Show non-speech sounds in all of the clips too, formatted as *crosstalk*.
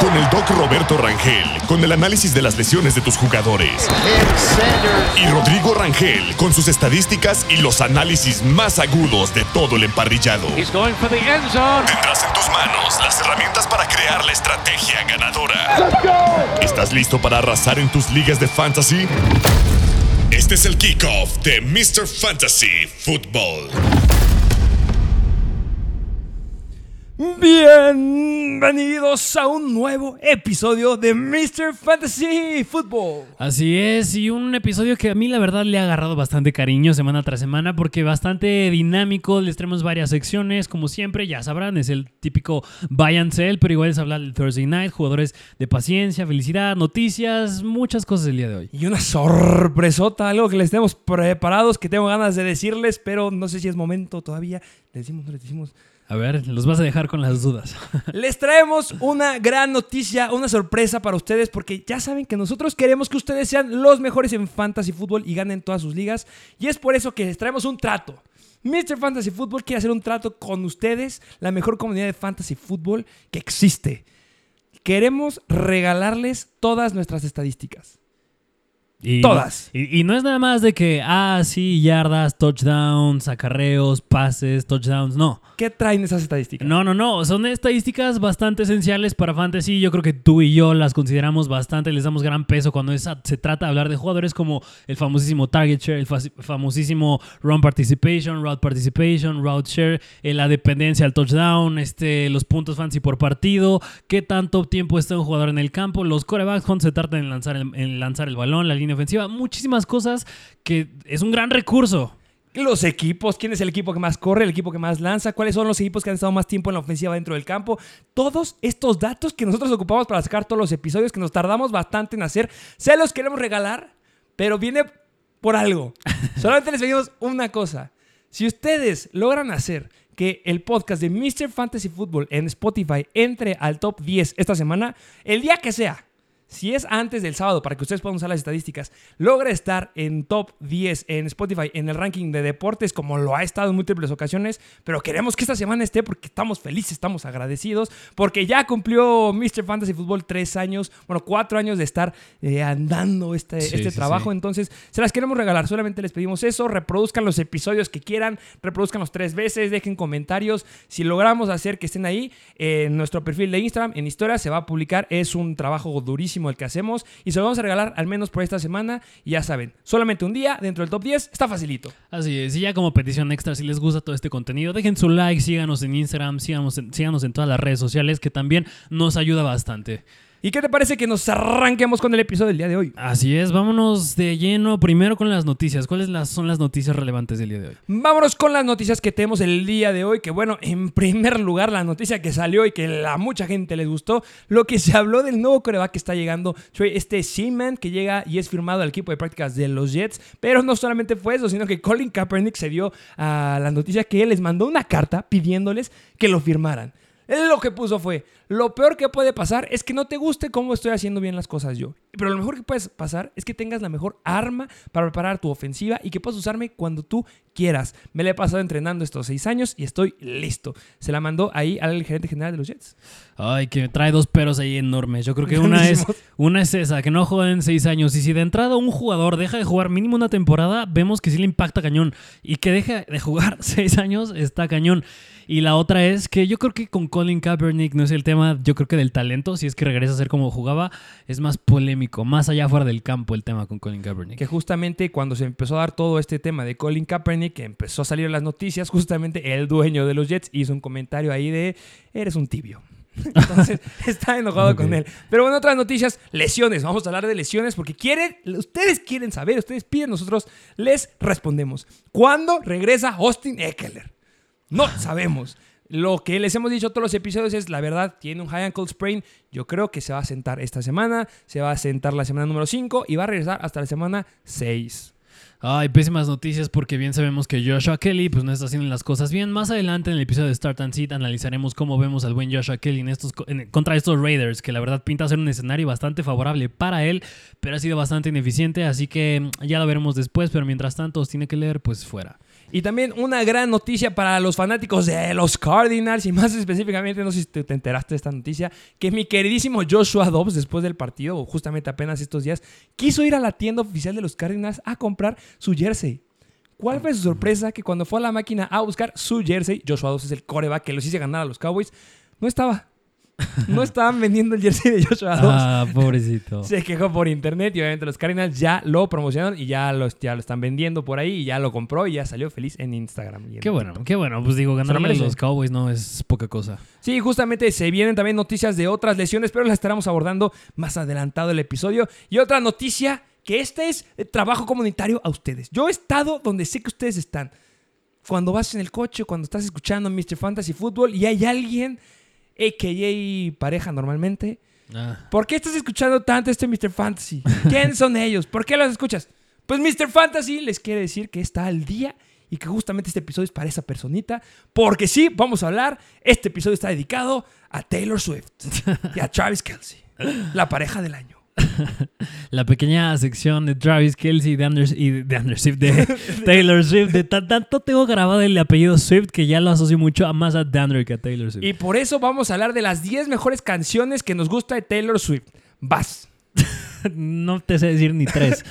Con el doc Roberto Rangel, con el análisis de las lesiones de tus jugadores. Y Rodrigo Rangel, con sus estadísticas y los análisis más agudos de todo el emparrillado. Tendrás en tus manos las herramientas para crear la estrategia ganadora. ¿Estás listo para arrasar en tus ligas de fantasy? Este es el kickoff de Mr. Fantasy Football. Bienvenidos a un nuevo episodio de Mr. Fantasy Football. Así es, y un episodio que a mí la verdad le ha agarrado bastante cariño semana tras semana porque bastante dinámico, les traemos varias secciones, como siempre, ya sabrán, es el típico buy and sell, pero igual es hablar del Thursday Night, jugadores de paciencia, felicidad, noticias, muchas cosas el día de hoy. Y una sorpresota, algo que les tenemos preparados, que tengo ganas de decirles, pero no sé si es momento todavía. ¿Les decimos, no les decimos? A ver, los vas a dejar con las dudas. *laughs* Les traemos una gran noticia, una sorpresa para ustedes, porque ya saben que nosotros queremos que ustedes sean los mejores en fantasy fútbol y ganen todas sus ligas. Y es por eso que les traemos un trato. Mr. Fantasy Football quiere hacer un trato con ustedes, la mejor comunidad de fantasy fútbol que existe. Queremos regalarles todas nuestras estadísticas. Y, Todas. Y, y no es nada más de que, ah, sí, yardas, touchdowns, acarreos, pases, touchdowns, no. ¿Qué traen esas estadísticas? No, no, no. Son estadísticas bastante esenciales para Fantasy. Yo creo que tú y yo las consideramos bastante, les damos gran peso cuando es- se trata de hablar de jugadores como el famosísimo Target Share, el fa- famosísimo Run Participation, Route Participation, Route Share, eh, la dependencia al touchdown, este, los puntos fantasy por partido, qué tanto tiempo está un jugador en el campo, los corebacks cuando se trata en lanzar el, en lanzar el balón, la línea ofensiva, muchísimas cosas que es un gran recurso. Los equipos, quién es el equipo que más corre, el equipo que más lanza, cuáles son los equipos que han estado más tiempo en la ofensiva dentro del campo. Todos estos datos que nosotros ocupamos para sacar todos los episodios que nos tardamos bastante en hacer, se los queremos regalar, pero viene por algo. *laughs* Solamente les pedimos una cosa. Si ustedes logran hacer que el podcast de Mr. Fantasy Football en Spotify entre al top 10 esta semana, el día que sea, si es antes del sábado, para que ustedes puedan usar las estadísticas, logra estar en top 10 en Spotify en el ranking de deportes, como lo ha estado en múltiples ocasiones, pero queremos que esta semana esté porque estamos felices, estamos agradecidos, porque ya cumplió Mr. Fantasy Football tres años, bueno, cuatro años de estar eh, andando este, Sí, este sí, trabajo. sí. Entonces, se las queremos regalar. Solamente les pedimos eso. Reproduzcan los episodios que quieran, reproduzcanlos tres veces, dejen comentarios. Si logramos hacer que estén ahí, eh, en nuestro perfil de Instagram, en historias, se va a publicar. Es un trabajo durísimo el que hacemos y se lo vamos a regalar al menos por esta semana. Ya saben, solamente un día dentro del top 10 está facilito. Así es, y ya como petición extra, si les gusta todo este contenido, dejen su like, síganos en Instagram, síganos síganos en todas las redes sociales, que también nos ayuda bastante. ¿Y qué te parece que nos arranquemos con el episodio del día de hoy? Así es, vámonos de lleno primero con las noticias. ¿Cuáles las, son las noticias relevantes del día de hoy? Vámonos con las noticias que tenemos el día de hoy. Que bueno, en primer lugar, la noticia que salió y que a mucha gente les gustó, lo que se habló del nuevo coreback que está llegando, este Seaman, que llega y es firmado al equipo de prácticas de los Jets. Pero no solamente fue eso, sino que Colin Kaepernick se dio a la noticia que él les mandó una carta pidiéndoles que lo firmaran. Lo que puso fue, lo peor que puede pasar es que no te guste cómo estoy haciendo bien las cosas yo. Pero lo mejor que puede pasar es que tengas la mejor arma para preparar tu ofensiva y que puedas usarme cuando tú quieras. Me la he pasado entrenando estos seis años y estoy listo. Se la mandó ahí al gerente general de los Jets. Ay, que trae dos peros ahí enormes. Yo creo que una es, una es esa, que no jueguen seis años. Y si de entrada un jugador deja de jugar mínimo una temporada, vemos que sí le impacta cañón. Y que deje de jugar *laughs* seis años está cañón. Y la otra es que yo creo que con Colin Kaepernick no es el tema, yo creo que del talento, si es que regresa a ser como jugaba, es más polémico, más allá fuera del campo el tema con Colin Kaepernick. Que justamente cuando se empezó a dar todo este tema de Colin Kaepernick, que empezó a salir en las noticias, justamente el dueño de los Jets hizo un comentario ahí de, eres un tibio. *laughs* Entonces *laughs* está enojado Ok. con él. Pero bueno, otras noticias, lesiones. Vamos a hablar de lesiones porque quieren, ustedes quieren saber, ustedes piden, nosotros les respondemos. ¿Cuándo regresa Austin Eckler? No sabemos. Lo que les hemos dicho todos los episodios es, la verdad, tiene un high ankle sprain. Yo creo que se va a sentar esta semana, se va a sentar la semana número 5 y va a regresar hasta la semana 6. Ay, pésimas noticias porque bien sabemos que Joshua Kelly pues no está haciendo las cosas bien. Más adelante en el episodio de Start and Sit analizaremos cómo vemos al buen Joshua Kelly en estos, contra estos Raiders, que la verdad pinta ser un escenario bastante favorable para él, pero ha sido bastante ineficiente, así que ya lo veremos después, pero mientras tanto os tiene que leer pues fuera. Y también una gran noticia para los fanáticos de los Cardinals y más específicamente, no sé si te te enteraste de esta noticia, que mi queridísimo Joshua Dobbs después del partido, o justamente apenas estos días, quiso ir a la tienda oficial de los Cardinals a comprar su jersey. ¿Cuál fue su sorpresa? Que cuando fue a la máquina a buscar su jersey, Joshua Dobbs es el coreback que los hizo ganar a los Cowboys, no estaba. *laughs* No estaban vendiendo el jersey de Joshua Dobbs. Ah, pobrecito. *laughs* Se quejó por internet y obviamente los Cardinals ya lo promocionaron y ya, los, ya lo están vendiendo por ahí y ya lo compró y ya salió feliz en Instagram. y en Qué bueno, TikTok. qué bueno. Pues digo, ganarle los Cowboys no es poca cosa. Sí, justamente se vienen también noticias de otras lesiones, pero las estaremos abordando más adelantado el episodio. Y otra noticia, que este es eh, trabajo comunitario a ustedes. Yo he estado donde sé que ustedes están. Cuando vas en el coche, cuando estás escuchando Mr. Fantasy Football y hay alguien, a.k.a. pareja normalmente, Ah. ¿Por qué estás escuchando tanto este Mr. Fantasy? ¿Quién son ellos? ¿Por qué los escuchas? Pues Mr. Fantasy les quiere decir que está al día y que justamente este episodio es para esa personita. Porque sí, vamos a hablar. Este episodio está dedicado a Taylor Swift y a Travis Kelsey, la pareja del año. *laughs* La pequeña sección de Travis Kelsey de Anders, y de, Anders Swift, de *laughs* Taylor Swift. De tan- tanto tengo grabado el apellido Swift que ya lo asocio mucho a más a Dander que a Taylor Swift. Y por eso vamos a hablar de las 10 mejores canciones que nos gusta de Taylor Swift. Vas. *laughs* no te sé decir ni tres.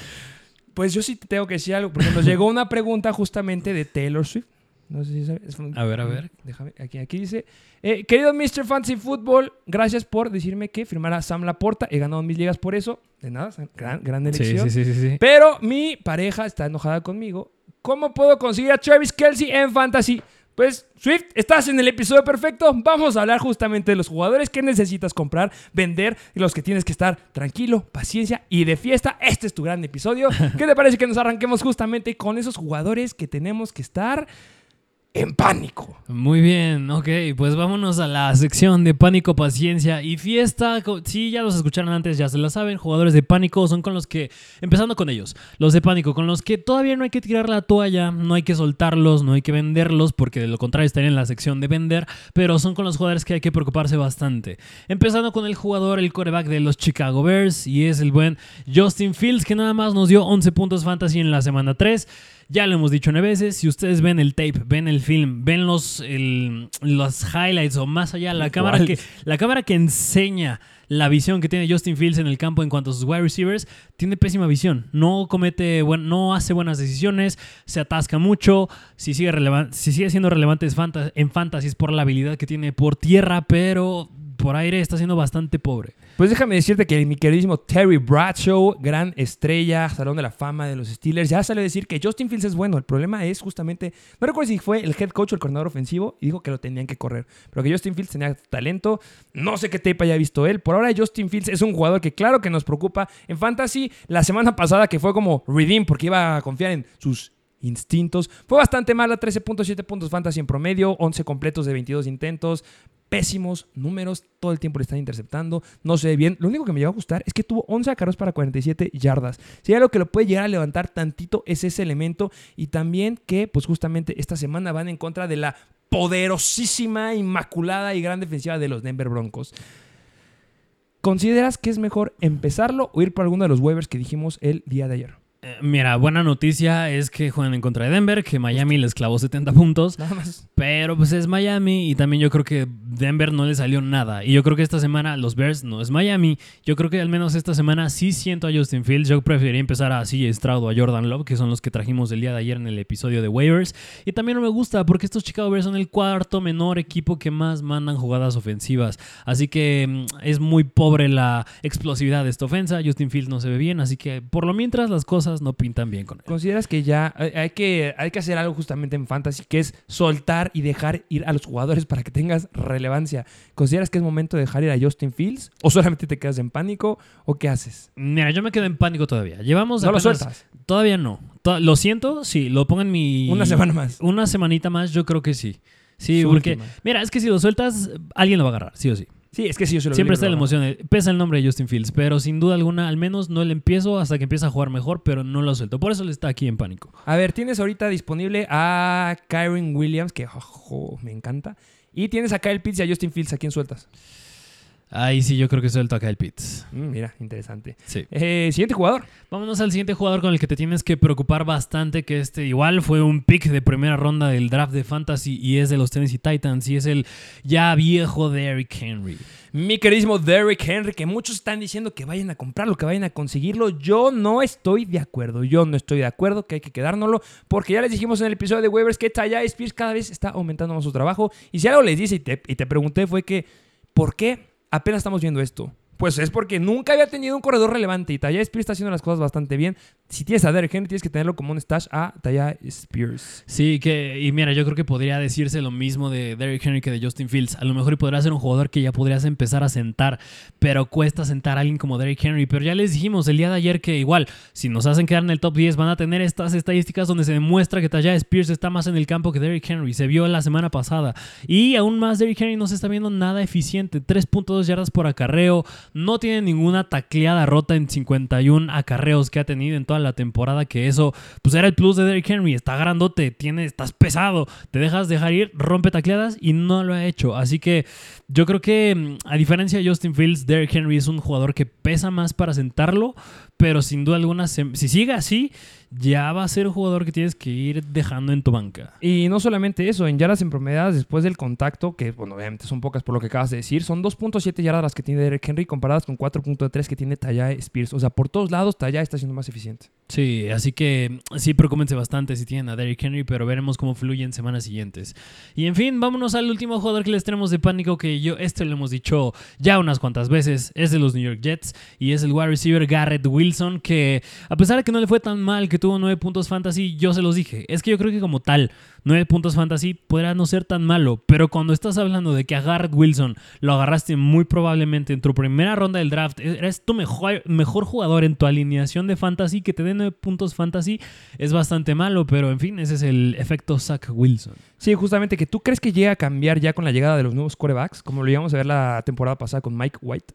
Pues yo sí te tengo que decir algo, porque nos llegó una pregunta justamente de Taylor Swift. No sé si sabes. A ver, a ver. Déjame, aquí, aquí dice. eh, querido Mr. Fantasy Football, gracias por decirme que firmara Sam Laporta. He ganado mil ligas por eso. De nada, gran, gran Sí, elección. sí, sí, sí, sí. Pero mi pareja está enojada conmigo. ¿Cómo puedo conseguir a Travis Kelsey en Fantasy? Pues, Swift, estás en el episodio perfecto. Vamos a hablar justamente de los jugadores que necesitas comprar, vender, y los que tienes que estar tranquilo, paciencia y de fiesta. Este es tu gran episodio. *laughs* ¿Qué te parece que nos arranquemos justamente con esos jugadores que tenemos que estar en pánico? Muy bien, ok, pues vámonos a la sección de pánico, paciencia y fiesta. Sí, ya los escucharon antes, ya se la saben. Jugadores de pánico son con los que, empezando con ellos, los de pánico, con los que todavía no hay que tirar la toalla, no hay que soltarlos, no hay que venderlos, porque de lo contrario estarían en la sección de vender, pero son con los jugadores que hay que preocuparse bastante. Empezando con el jugador, el coreback de los Chicago Bears, y es el buen Justin Fields, que nada más nos dio 11 puntos fantasy en la semana 3. Ya lo hemos dicho nueve veces, si ustedes ven el tape, ven el film, ven los, el- los highlights o más allá, la cámara, que, la cámara que enseña la visión que tiene Justin Fields en el campo en cuanto a sus wide receivers, tiene pésima visión. No comete, buen- no hace buenas decisiones, se atasca mucho. Si sigue, relevan- si sigue siendo relevante en fantasy es por la habilidad que tiene por tierra, pero por aire está siendo bastante pobre. Pues déjame decirte que mi queridísimo Terry Bradshaw, gran estrella, salón de la fama de los Steelers, ya salió a decir que Justin Fields es bueno. El problema es justamente, no recuerdo si fue el head coach o el coordinador ofensivo, y dijo que lo tenían que correr. Pero que Justin Fields tenía talento. No sé qué tape haya visto él. Por ahora, Justin Fields es un jugador que, claro, que nos preocupa. En fantasy, la semana pasada que fue como redeem porque iba a confiar en sus instintos. Fue bastante mala, 13.7 puntos fantasy en promedio, 11 completos de 22 intentos, pésimos números, todo el tiempo le están interceptando, no se ve bien. Lo único que me llegó a gustar es que tuvo 11 acarreos para 47 yardas. Si hay algo que lo puede llegar a levantar tantito es ese elemento y también que pues justamente esta semana van en contra de la poderosísima, inmaculada y gran defensiva de los Denver Broncos. ¿Consideras que es mejor empezarlo o ir por alguno de los waivers que dijimos el día de ayer? Eh, Mira, buena noticia es que juegan en contra de Denver, que Miami les clavó 70 puntos. Nada más. Pero pues es Miami y también yo creo que Denver no le salió nada. Y yo creo que esta semana los Bears no es Miami. Yo creo que al menos esta semana sí siento a Justin Fields. Yo preferiría empezar a CJ Stroud o a Jordan Love, que son los que trajimos el día de ayer en el episodio de waivers. Y también no me gusta porque estos Chicago Bears son el cuarto menor equipo que más mandan jugadas ofensivas. Así que mm, es muy pobre la explosividad de esta ofensa. Justin Fields no se ve bien, así que por lo mientras las cosas no pintan bien con él. ¿Consideras que ya hay que, hay que hacer algo justamente en Fantasy, que es soltar y dejar ir a los jugadores para que tengas relevancia? ¿Consideras que es momento de dejar ir a Justin Fields? ¿O solamente te quedas en pánico? ¿O qué haces? Mira, yo me quedo en pánico todavía. Llevamos No lo apenas- sueltas. Todavía no. To- lo siento, sí, lo pongo en mi... Una semana más. Una semanita más, yo creo que sí. Sí, Su porque... última. Mira, es que si lo sueltas, alguien lo va a agarrar, sí o sí. Sí, es que sí, yo se lo Siempre está la emoción. eh, Pesa el nombre de Justin Fields, pero sin duda alguna, al menos no le empiezo hasta que empieza a jugar mejor, pero no lo suelto. Por eso le está aquí en pánico. A ver, tienes ahorita disponible a Kyron Williams, que ojo, me encanta. Y tienes a Kyle Pitts y a Justin Fields. ¿A quién sueltas? Ahí sí, yo creo que suelto a Kyle Pitts. Mm, mira, interesante. Sí. Eh, siguiente jugador. Vámonos al siguiente jugador con el que te tienes que preocupar bastante, que este igual fue un pick de primera ronda del draft de Fantasy y es de los Tennessee Titans y es el ya viejo Derrick Henry. Mi queridísimo Derrick Henry, que muchos están diciendo que vayan a comprarlo, que vayan a conseguirlo. Yo no estoy de acuerdo. Yo no estoy de acuerdo que hay que quedárnoslo. Porque ya les dijimos en el episodio de Waivers que Taya Spears cada vez está aumentando más su trabajo. Y si algo les dice y te, y te pregunté fue que, ¿por qué apenas estamos viendo esto? Pues es porque nunca había tenido un corredor relevante y Taya Spears está haciendo las cosas bastante bien. Si tienes a Derrick Henry, tienes que tenerlo como un stash a Taya Spears. Sí, que, y mira, yo creo que podría decirse lo mismo de Derrick Henry que de Justin Fields. A lo mejor podría ser un jugador que ya podrías empezar a sentar, pero cuesta sentar a alguien como Derrick Henry. Pero ya les dijimos el día de ayer que igual, si nos hacen quedar en el top 10, van a tener estas estadísticas donde se demuestra que Taya Spears está más en el campo que Derrick Henry. Se vio la semana pasada. Y aún más, Derrick Henry no se está viendo nada eficiente. 3.2 yardas por acarreo. No tiene ninguna tacleada rota en 51 acarreos que ha tenido en toda la temporada. Que eso, pues era el plus de Derrick Henry. Está grandote, tiene, estás pesado. Te dejas dejar ir, rompe tacleadas y no lo ha hecho. Así que yo creo que, mm, a diferencia de Justin Fields, Derrick Henry es un jugador que pesa más para sentarlo. Pero sin duda alguna, si sigue así, ya va a ser un jugador que tienes que ir dejando en tu banca. Y no solamente eso, en yardas en promediadas después del contacto, que bueno, obviamente son pocas por lo que acabas de decir, son 2.7 yardas las que tiene Derek Henry comparadas con 4.3 que tiene Taya Spears. O sea, por todos lados Taya está siendo más eficiente. Sí, así que sí, preocúpense bastante si tienen a Derrick Henry, pero veremos cómo fluye en semanas siguientes. Y en fin, vámonos al último jugador que les tenemos de pánico, que yo, este lo hemos dicho ya unas cuantas veces, es de los New York Jets y es el wide receiver Garrett Wilson, que a pesar de que no le fue tan mal, que tuvo 9 puntos fantasy, yo se los dije, es que yo creo que como tal, 9 puntos fantasy podrá no ser tan malo, pero cuando estás hablando de que a Garrett Wilson lo agarraste muy probablemente en tu primera ronda del draft, eres tu mejor, mejor jugador en tu alineación de fantasy, que te dé 9 puntos fantasy, es bastante malo, pero en fin, ese es el efecto Zach Wilson. Sí, justamente que tú crees que llega a cambiar ya con la llegada de los nuevos quarterbacks, como lo llegamos a ver la temporada pasada con Mike White.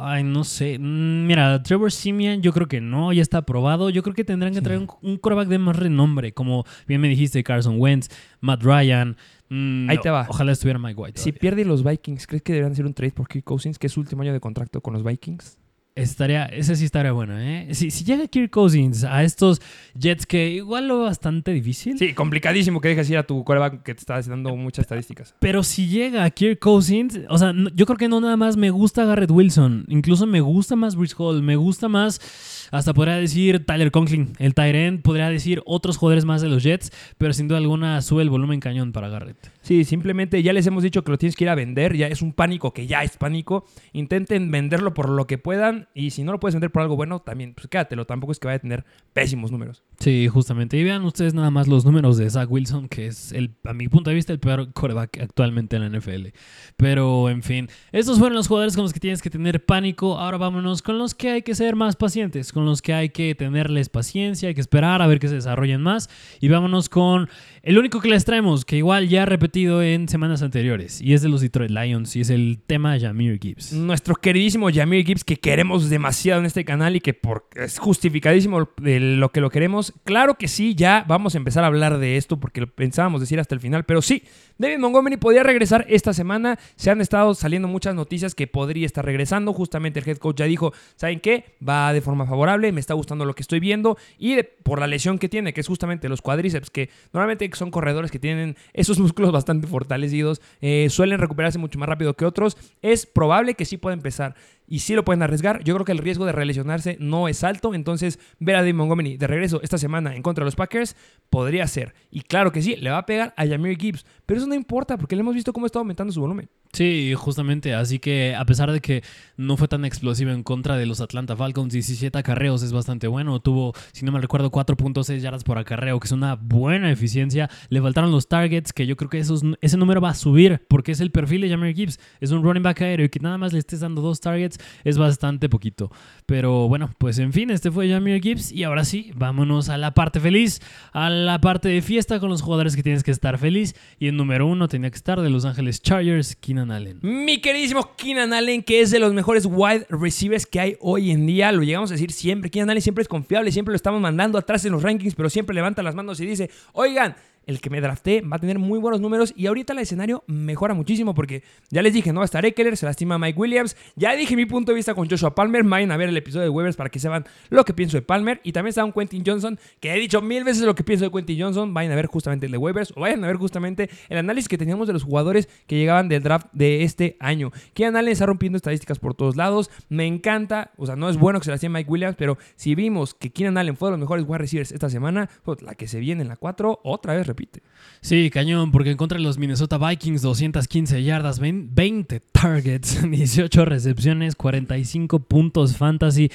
Ay, no sé. Mm, Mira, Trevor Simeon, yo creo que no, ya está aprobado. Yo creo que tendrán que Sí. traer un, un quarterback de más renombre, como bien me dijiste, Carson Wentz, Matt Ryan. Mm, Ahí te va. Ojalá estuviera Mike White. Si pierde los Vikings, ¿crees que deberían hacer un trade por Kirk Cousins, que es su último año de contrato con los Vikings? Estaría, ese sí estaría bueno, ¿eh? Si, si llega Kirk Cousins a estos Jets que igual lo veo bastante difícil. Sí, complicadísimo que dejes ir a tu quarterback que te está dando muchas estadísticas. Pero si llega Kirk Cousins, o sea, no- yo creo que no nada más me gusta Garrett Wilson, incluso me gusta más Brice Hall, me gusta más, hasta podría decir Tyler Conklin, el Tyrant, podría decir otros jugadores más de los Jets, pero sin duda alguna sube el volumen cañón para Garrett. Sí, simplemente ya les hemos dicho que lo tienes que ir a vender, ya es un pánico que ya es pánico. Intenten venderlo por lo que puedan y si no lo puedes vender por algo bueno, también pues quédatelo, tampoco es que vaya a tener pésimos números. Sí, justamente. Y vean ustedes nada más los números de Zach Wilson, que es, el, a mi punto de vista, el peor quarterback actualmente en la NFL. Pero, en fin, estos fueron los jugadores con los que tienes que tener pánico. Ahora vámonos con los que hay que ser más pacientes, con los que hay que tenerles paciencia, hay que esperar a ver que se desarrollen más. Y vámonos con el único que les traemos, que igual ya he repetido en semanas anteriores, y es de los Detroit Lions, y es el tema Jameer Gibbs. Nuestro queridísimo Jameer Gibbs, que queremos demasiado en este canal y que por, es justificadísimo de lo que lo queremos. Claro que sí, ya vamos a empezar a hablar de esto porque lo pensábamos decir hasta el final, pero sí, David Montgomery podría regresar esta semana. Se han estado saliendo muchas noticias que podría estar regresando. Justamente el head coach ya dijo, ¿saben qué? Va de forma favorable, me está gustando lo que estoy viendo y por la lesión que tiene, que es justamente los cuádriceps, que normalmente son corredores que tienen esos *laughs* músculos bastante fortalecidos, eh, suelen recuperarse mucho más rápido que otros. Es probable que sí pueda empezar y sí lo pueden arriesgar. Yo creo que el riesgo de relesionarse no es alto, entonces ver a David Montgomery de regreso esta semana en contra de los Packers podría ser. Y claro que sí, le va a pegar a Jameer Gibbs, pero eso no importa porque le hemos visto cómo está aumentando su volumen. Sí, justamente. Así que a pesar de que no fue tan explosivo en contra de los Atlanta Falcons, 17 acarreos es bastante bueno. Tuvo, si no me recuerdo, 4.6 yardas por acarreo, que es una buena eficiencia. Le faltaron los targets, que yo creo que esos, ese número va a subir, porque es el perfil de Jameer Gibbs. Es un running back aéreo y que nada más le estés dando dos targets es bastante poquito. Pero bueno, pues en fin, este fue Jameer Gibbs. Y ahora sí, vámonos a la parte feliz, a la parte de fiesta con los jugadores que tienes que estar feliz. Y en número uno tenía que estar de Los Ángeles Chargers, Keenan Keenan Allen. Mi queridísimo Keenan Allen, que es de los mejores wide receivers que hay hoy en día, lo llegamos a decir siempre. Keenan Allen siempre es confiable, siempre lo estamos mandando atrás en los rankings, pero siempre levanta las manos y dice, oigan, el que me drafté va a tener muy buenos números y ahorita el escenario mejora muchísimo porque ya les dije, no va a estar Eckler, se lastima Mike Williams. Ya dije mi punto de vista con Joshua Palmer. Vayan a ver el episodio de Weavers para que sepan lo que pienso de Palmer. Y también está un Quentin Johnson, que he dicho mil veces lo que pienso de Quentin Johnson. Vayan a ver justamente el de Weavers o vayan a ver justamente el análisis que teníamos de los jugadores que llegaban del draft de este año. Keenan Allen está rompiendo estadísticas por todos lados. Me encanta, o sea, no es bueno que se lastime Mike Williams, pero si vimos que Keenan Allen fue de los mejores wide receivers esta semana, pues la que se viene en la 4 otra vez repite. Sí, cañón, porque en contra de los Minnesota Vikings, 215 yardas, 20 targets, *laughs* 18 recepciones, 45 puntos fantasy.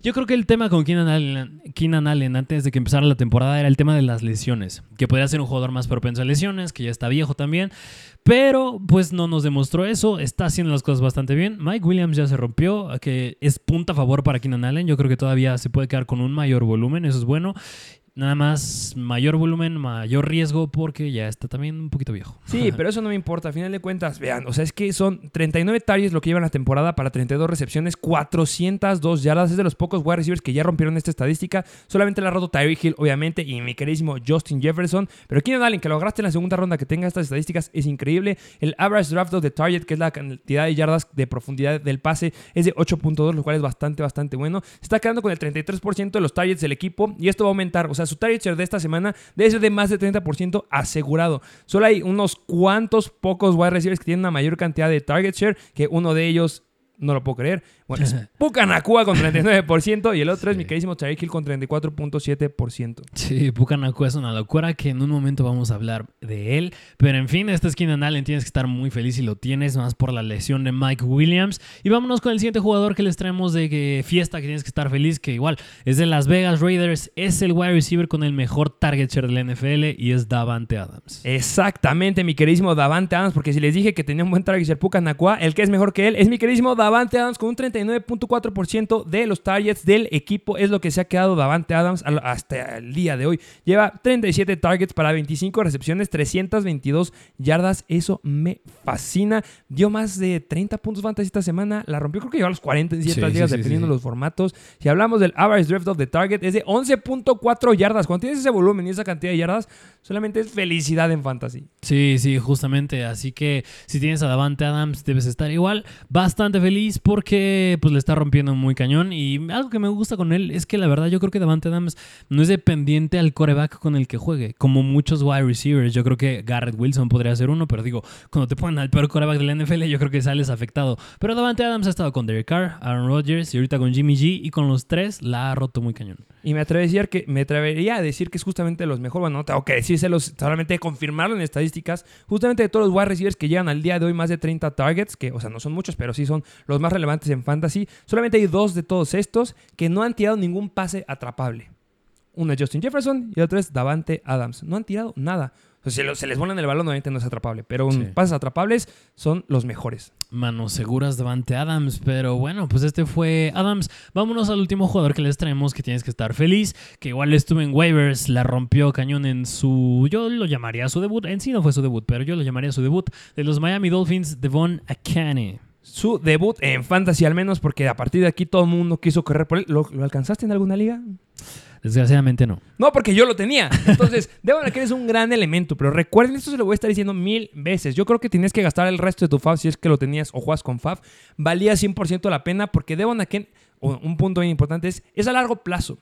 Yo creo que el tema con Keenan Allen, Keenan Allen antes de que empezara la temporada era el tema de las lesiones, que podría ser un jugador más propenso a lesiones, que ya está viejo también, pero pues no nos demostró eso, está haciendo las cosas bastante bien. Mike Williams ya se rompió, que es punta a favor para Keenan Allen, yo creo que todavía se puede quedar con un mayor volumen, eso es bueno. Nada más mayor volumen, mayor riesgo porque ya está también un poquito viejo. Sí, pero eso no me importa. A final de cuentas, vean, o sea, es que son 39 targets lo que llevan la temporada para 32 recepciones, 402 yardas. Es de los pocos wide receivers que ya rompieron esta estadística. Solamente la ha roto Tyreek Hill, obviamente, y mi queridísimo Justin Jefferson. Pero Keenan Allen, que lo agarraste en la segunda ronda, que tenga estas estadísticas, es increíble. El average draft of the target, que es la cantidad de yardas de profundidad del pase, es de 8.2, lo cual es bastante, bastante bueno. Se está quedando con el 33% de los targets del equipo y esto va a aumentar. O sea, su target share de esta semana debe ser de más de 30% asegurado. Solo hay unos cuantos pocos wide receivers que tienen una mayor cantidad de target share, que uno de ellos no lo puedo creer. Bueno, es *laughs* Pucanacua con 39% y el otro es mi queridísimo Tyreek Hill con 34.7%. Sí, Pucanacua es una locura que en un momento vamos a hablar de él. Pero en fin, esta es Keenan Allen. Tienes que estar muy feliz si lo tienes, más por la lesión de Mike Williams. Y vámonos con el siguiente jugador que les traemos de que fiesta, que tienes que estar feliz, que igual es de Las Vegas Raiders. Es el wide receiver con el mejor target share de la NFL y es Davante Adams. Exactamente, mi queridísimo Davante Adams, porque si les dije que tenía un buen target share Pucanacua, el que es mejor que él es mi queridísimo Davante Adams con un 39.4% de los targets del equipo. Es lo que se ha quedado Davante Adams hasta el día de hoy. Lleva 37 targets para 25 recepciones, 322 yardas. Eso me fascina. Dio más de 30 puntos fantasy esta semana. La rompió, creo que lleva los 40 en ciertas Sí, ligas, sí, sí, dependiendo de los formatos. Si hablamos del average drift of the target, es de 11.4 yardas. Cuando tienes ese volumen y esa cantidad de yardas, solamente es felicidad en fantasy. Sí, sí, justamente. Así que si tienes a Davante Adams, debes estar igual bastante feliz porque pues le está rompiendo muy cañón. Y algo que me gusta con él es que la verdad yo creo que Davante Adams no es dependiente al coreback con el que juegue, como muchos wide receivers. Yo creo que Garrett Wilson podría ser uno, pero digo, cuando te ponen al peor coreback de la NFL, yo creo que sales afectado. Pero Davante Adams ha estado con Derek Carr, Aaron Rodgers y ahorita con Jimmy G. Y con los tres la ha roto muy cañón. Y me atrevería a decir que, me atrevería a decir que es justamente los mejores. Bueno, no tengo que decírselos, solamente confirmarlo en estadísticas. Justamente de todos los wide receivers que llegan al día de hoy más de 30 targets, que, o sea, no son muchos, pero sí son los más relevantes en fantasy. Solamente hay dos de todos estos que no han tirado ningún pase atrapable. Uno es Justin Jefferson y el otro es Davante Adams. No han tirado nada. O sea, se, les vuelan el balón, obviamente no es atrapable, pero Sí. pases atrapables son los mejores. Manos seguras Davante Adams, pero bueno, pues este fue Adams. Vámonos al último jugador que les traemos, que tienes que estar feliz, que igual estuvo en waivers, la rompió cañón en su, yo lo llamaría su debut, en sí no fue su debut, pero yo lo llamaría su debut, de los Miami Dolphins, Devon Akane. Su debut en fantasy al menos, porque a partir de aquí todo el mundo quiso correr por él. ¿Lo, lo alcanzaste en alguna liga? Desgraciadamente no. No, porque yo lo tenía. Entonces, *laughs* Devon Akane es un gran elemento, pero recuerden, esto se lo voy a estar diciendo mil veces. Yo creo que tienes que gastar el resto de tu FAB si es que lo tenías o juegas con FAB. Valía 100% la pena porque Devon Akane, o un punto bien importante es, es a largo plazo.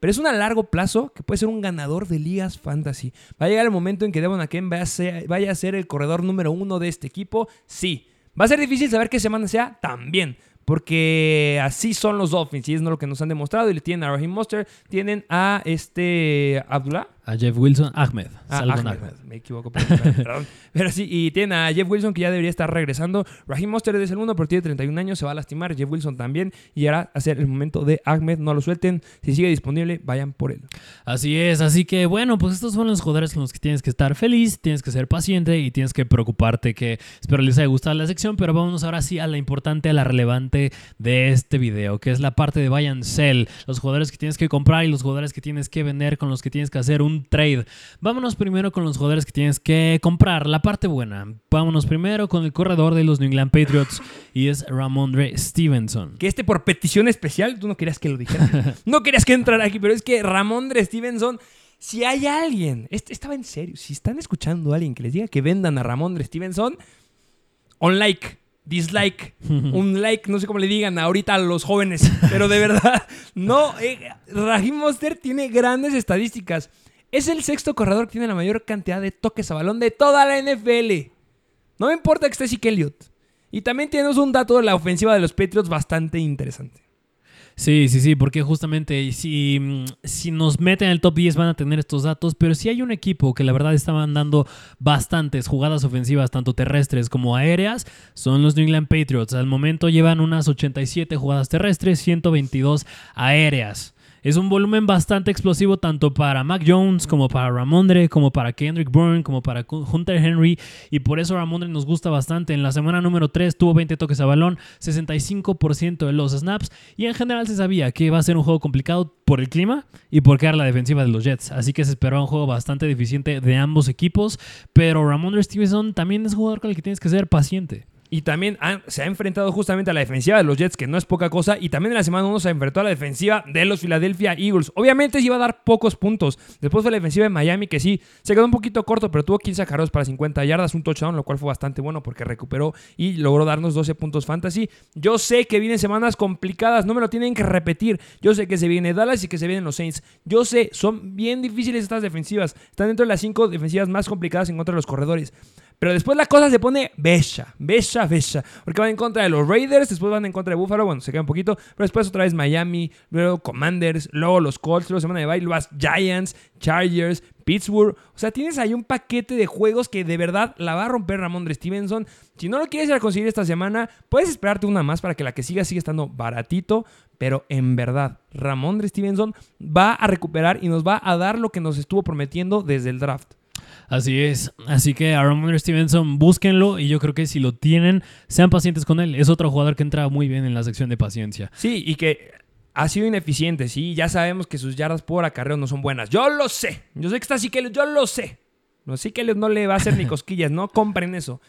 Pero es un a largo plazo que puede ser un ganador de ligas fantasy. Va a llegar el momento en que Devon Akane vaya ser, vaya a ser el corredor número uno de este equipo. Sí. Va a ser difícil saber qué semana sea también. Porque así son los Dolphins y es lo que nos han demostrado. Y le tienen a Raheem Monster, tienen a este Abdullah. A Jeff Wilson, Ahmed. Ah, Ahmed, Ahmed. me equivoco. Perdón. *laughs* Pero sí, y tienen a Jeff Wilson que ya debería estar regresando. Raheem Monster es el uno, pero tiene 31 años, se va a lastimar. Jeff Wilson también. Y ahora a ser el momento de Ahmed. No lo suelten. Si sigue disponible, vayan por él. Así es, así que bueno, pues estos son los jugadores con los que tienes que estar feliz, tienes que ser paciente y tienes que preocuparte que espero les haya gustado la sección, pero vámonos ahora sí a la importante, a la relevante de este video, que es la parte de buy and sell, los jugadores que tienes que comprar y los jugadores que tienes que vender, con los que tienes que hacer un un trade. Vámonos primero con los jugadores que tienes que comprar, la parte buena. Vámonos primero con el corredor de los New England Patriots *laughs* y es Ramondre Stevenson. Que este por petición especial, tú no querías que lo dijera. no querías que entrara aquí, pero es que Ramondre Stevenson, si hay alguien, este estaba en serio, si están escuchando a alguien que les diga que vendan a Ramondre Stevenson, on like dislike, *laughs* un like, no sé cómo le digan ahorita a los jóvenes, pero de verdad, no, eh, Raheem Monster tiene grandes estadísticas. Es el sexto corredor que tiene la mayor cantidad de toques a balón de toda la NFL. No me importa que esté Zeke Elliott. Y también tenemos un dato de la ofensiva de los Patriots bastante interesante. Sí, sí, sí, porque justamente si, mm, si nos meten en el top 10 van a tener estos datos, pero si hay un equipo que la verdad estaban dando bastantes jugadas ofensivas, tanto terrestres como aéreas, son los New England Patriots. Al momento llevan unas 87 jugadas terrestres, 122 aéreas. Es un volumen bastante explosivo tanto para Mac Jones como para Ramondre, como para Kendrick Bourne, como para Hunter Henry. Y por eso Ramondre nos gusta bastante. En la semana número 3 tuvo 20 toques a balón, 65% de los snaps. Y en general se sabía que iba a ser un juego complicado por el clima y porque era la defensiva de los Jets. Así que se esperaba un juego bastante deficiente de ambos equipos. Pero Ramondre Stevenson también es un jugador con el que tienes que ser paciente. Y también se ha enfrentado justamente a la defensiva de los Jets, que no es poca cosa. Y también en la semana 1 se enfrentó a la defensiva de los Philadelphia Eagles. Obviamente se iba a dar pocos puntos. Después fue la defensiva de Miami, que sí, se quedó un poquito corto, pero tuvo 15 carros para 50 yardas, un touchdown, lo cual fue bastante bueno porque recuperó y logró darnos 12 puntos fantasy. Yo sé que vienen semanas complicadas, no me lo tienen que repetir. Yo sé que se viene Dallas y que se vienen los Saints. Yo sé, son bien difíciles estas defensivas. Están dentro de las 5 defensivas más complicadas en contra de los corredores. Pero después la cosa se pone bella, bella, bella. Porque van en contra de los Raiders, después van en contra de Buffalo, bueno, se queda un poquito. Pero después otra vez Miami, luego Commanders, luego los Colts, luego semana de baile, luego Giants, Chargers, Pittsburgh. O sea, tienes ahí un paquete de juegos que de verdad la va a romper Ramón de Stevenson. Si no lo quieres ir a conseguir esta semana, puedes esperarte una más para que la que siga siga estando baratito. Pero en verdad, Ramón de Stevenson va a recuperar y nos va a dar lo que nos estuvo prometiendo desde el draft. Así es. Así que a Ramon Stevenson, búsquenlo y yo creo que si lo tienen, sean pacientes con él. Es otro jugador que entra muy bien en la sección de paciencia. Sí, y que ha sido ineficiente, sí. Ya sabemos que sus yardas por acarreo no son buenas. Yo lo sé. Yo sé que está así que yo lo sé. No, sí que no le va a hacer ni *laughs* cosquillas. No compren eso.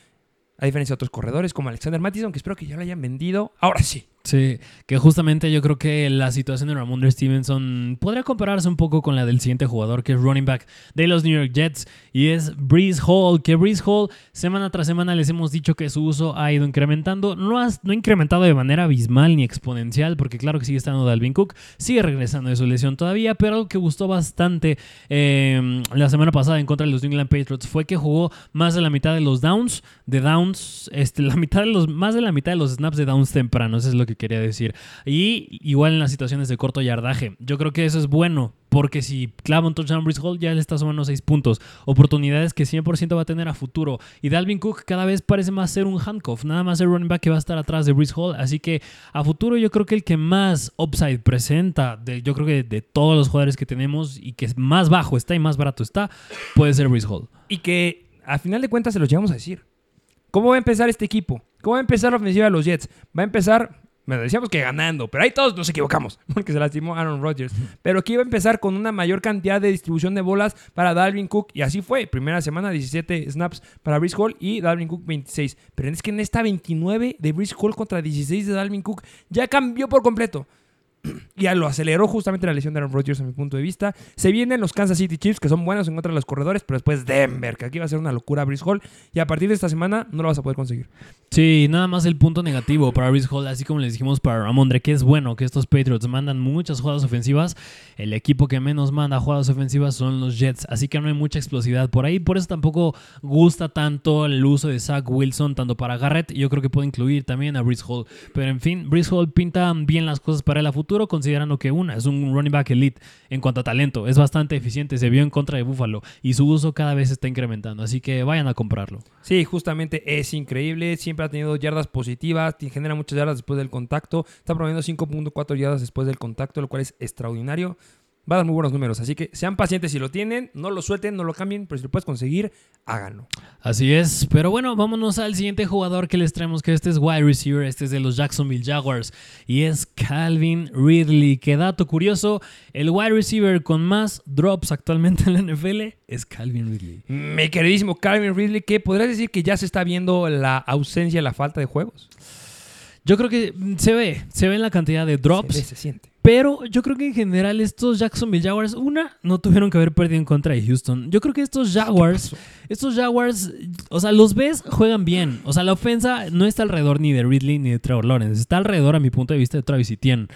A diferencia de otros corredores como Alexander Mattison, que espero que ya lo hayan vendido. Ahora sí. Sí, que justamente yo creo que la situación de Ramondre Stevenson podría compararse un poco con la del siguiente jugador, que es running back de los New York Jets, y es Breeze Hall, que Breeze Hall semana tras semana les hemos dicho que su uso ha ido incrementando, no ha, no incrementado de manera abismal ni exponencial, porque claro que sigue estando Dalvin Cook, sigue regresando de su lesión todavía, pero algo que gustó bastante em, la semana pasada en contra de los New England Patriots fue que jugó más de la mitad de los downs, de downs, este, la mitad de los, más de la mitad de los snaps de downs tempranos, es lo que quería decir. Y igual en las situaciones de corto yardaje. Yo creo que eso es bueno, porque si clava un touchdown Brice Hall, ya le está sumando 6 puntos. Oportunidades que 100% va a tener a futuro. Y Dalvin Cook cada vez parece más ser un handcuff, nada más el running back que va a estar atrás de Brice Hall. Así que a futuro yo creo que el que más upside presenta, yo creo que de todos los jugadores que tenemos y que más bajo está y más barato está, puede ser Brice Hall. Y que a final de cuentas se los llevamos a decir. ¿Cómo va a empezar este equipo? ¿Cómo va a empezar la ofensiva de los Jets? Va a empezar bueno, decíamos que ganando, pero ahí todos nos equivocamos, *laughs* porque se lastimó Aaron Rodgers. Pero aquí iba a empezar con una mayor cantidad de distribución de bolas para Dalvin Cook, y así fue. Primera semana, 17 snaps para Brice Hall y Dalvin Cook 26. Pero es que en esta 29 de Brice Hall contra 16 de Dalvin Cook ya cambió por completo. *clears throat* ya lo aceleró justamente la lesión de Aaron Rodgers, a mi punto de vista. Se vienen los Kansas City Chiefs, que son buenos en contra de los corredores, pero después Denver, que aquí va a ser una locura Brice Hall. Y a partir de esta semana no lo vas a poder conseguir. Sí, nada más el punto negativo para Brice Hall, así como les dijimos para Ramondre, que es bueno que estos Patriots mandan muchas jugadas ofensivas. El equipo que menos manda jugadas ofensivas son los Jets, así que no hay mucha explosividad por ahí. Por eso tampoco gusta tanto el uso de Zach Wilson, tanto para Garrett. Yo creo que puede incluir también a Brice Hall. Pero en fin, Brice Hall pinta bien las cosas para el futuro, considerando que una es un running back elite en cuanto a talento. Es bastante eficiente, se vio en contra de Buffalo y su uso cada vez está incrementando. Así que vayan a comprarlo. Sí, justamente es increíble. Siempre ha tenido yardas positivas, genera muchas yardas después del contacto. Está promediando 5.4 yardas después del contacto, lo cual es extraordinario. Va a dar muy buenos números. Así que sean pacientes si lo tienen, no lo suelten, no lo cambien, pero si lo puedes conseguir, háganlo. Así es, pero bueno, vámonos al siguiente jugador que les traemos, que este es wide receiver, este es de los Jacksonville Jaguars, y es Calvin Ridley. Qué dato curioso, el wide receiver con más drops actualmente en la NFL es Calvin Ridley. Mi queridísimo Calvin Ridley, que podrías decir que ya se está viendo la ausencia, la falta de juegos. Yo creo que se ve, se ve en la cantidad de drops. Se, ve, se siente. Pero yo creo que en general estos Jacksonville Jaguars, una, no tuvieron que haber perdido en contra de Houston. Yo creo que estos Jaguars, estos Jaguars, o sea, los ves, juegan bien. O sea, la ofensa no está alrededor ni de Ridley ni de Trevor Lawrence. Está alrededor, a mi punto de vista, de Travis Etienne.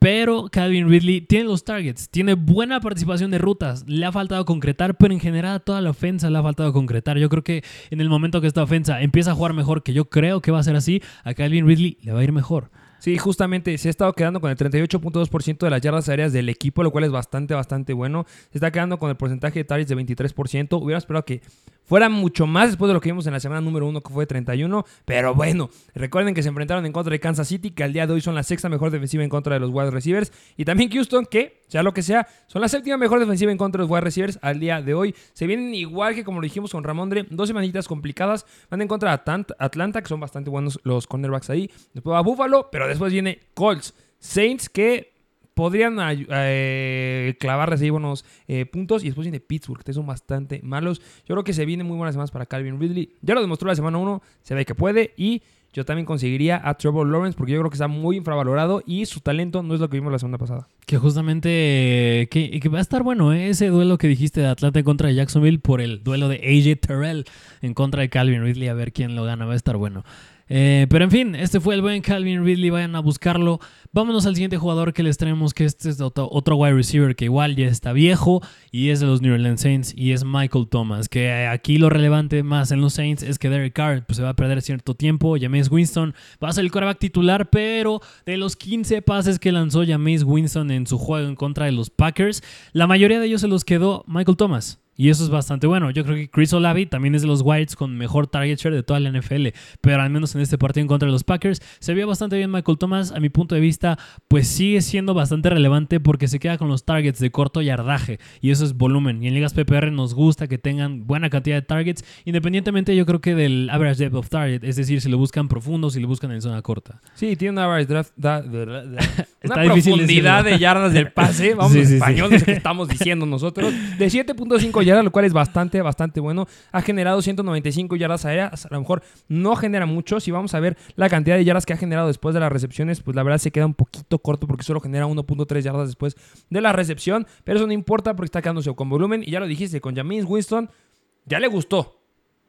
Pero Calvin Ridley tiene los targets, tiene buena participación de rutas, le ha faltado concretar, pero en general a toda la ofensa le ha faltado concretar. Yo creo que en el momento que esta ofensa empieza a jugar mejor, que yo creo que va a ser así, a Calvin Ridley le va a ir mejor. Sí, justamente se ha estado quedando con el 38.2% de las yardas aéreas del equipo, lo cual es bastante, bastante bueno. Se está quedando con el porcentaje de targets de 23%. Hubiera esperado que fuera mucho más después de lo que vimos en la semana número 1, que fue 31. Pero bueno, recuerden que se enfrentaron en contra de Kansas City, que al día de hoy son la sexta mejor defensiva en contra de los wide receivers. Y también Houston, que, sea lo que sea, son la séptima mejor defensiva en contra de los wide receivers al día de hoy. Se vienen igual que como lo dijimos con Ramondre, dos semanitas complicadas. Van en contra de Atlanta, que son bastante buenos los cornerbacks ahí. Después va Buffalo, pero después viene Colts. Saints, que podrían eh, ahí buenos eh, puntos. Y después viene Pittsburgh, que son bastante malos. Yo creo que se vienen muy buenas semanas para Calvin Ridley. Ya lo demostró la semana 1, se ve que puede. Y yo también conseguiría a Trevor Lawrence porque yo creo que está muy infravalorado y su talento no es lo que vimos la semana pasada. Que justamente que, que va a estar bueno ¿eh? ese duelo que dijiste de Atlanta contra Jacksonville por el duelo de AJ Terrell en contra de Calvin Ridley. A ver quién lo gana, va a estar bueno. Eh, pero en fin, este fue el buen Calvin Ridley, vayan a buscarlo. Vámonos al siguiente jugador que les traemos, que este es otro, otro, wide receiver que igual ya está viejo y es de los New Orleans Saints y es Michael Thomas. Que aquí lo relevante más en los Saints es que Derek Carr pues, se va a perder cierto tiempo. Jameis Winston va a ser el quarterback titular, pero de los 15 pases que lanzó Jameis Winston en su juego en contra de los Packers, la mayoría de ellos se los quedó Michael Thomas. Y eso es bastante bueno. Yo creo que Chris Olavi también es de los Whites con mejor target share de toda la NFL. Pero al menos en este partido en contra de los Packers se vio bastante bien Michael Thomas. A mi punto de vista, pues sigue siendo bastante relevante porque se queda con los targets de corto yardaje. Y eso es volumen. Y en ligas PPR nos gusta que tengan buena cantidad de targets. Independientemente yo creo que del average depth of target. Es decir, si lo buscan profundo, si lo buscan en zona corta. Sí, tiene un average draft. *laughs* una profundidad de yardas del pase. Vamos *laughs* en español, no sé qué estamos diciendo nosotros. De 7.5 yardas, lo cual es bastante, bastante bueno. Ha generado 195 yardas aéreas. A lo mejor no genera mucho. Si vamos a ver la cantidad de yardas que ha generado después de las recepciones, pues la verdad se queda un poquito corto porque solo genera 1.3 yardas después de la recepción. Pero eso no importa porque está quedándose con volumen. Y ya lo dijiste, con James Winston ya le gustó.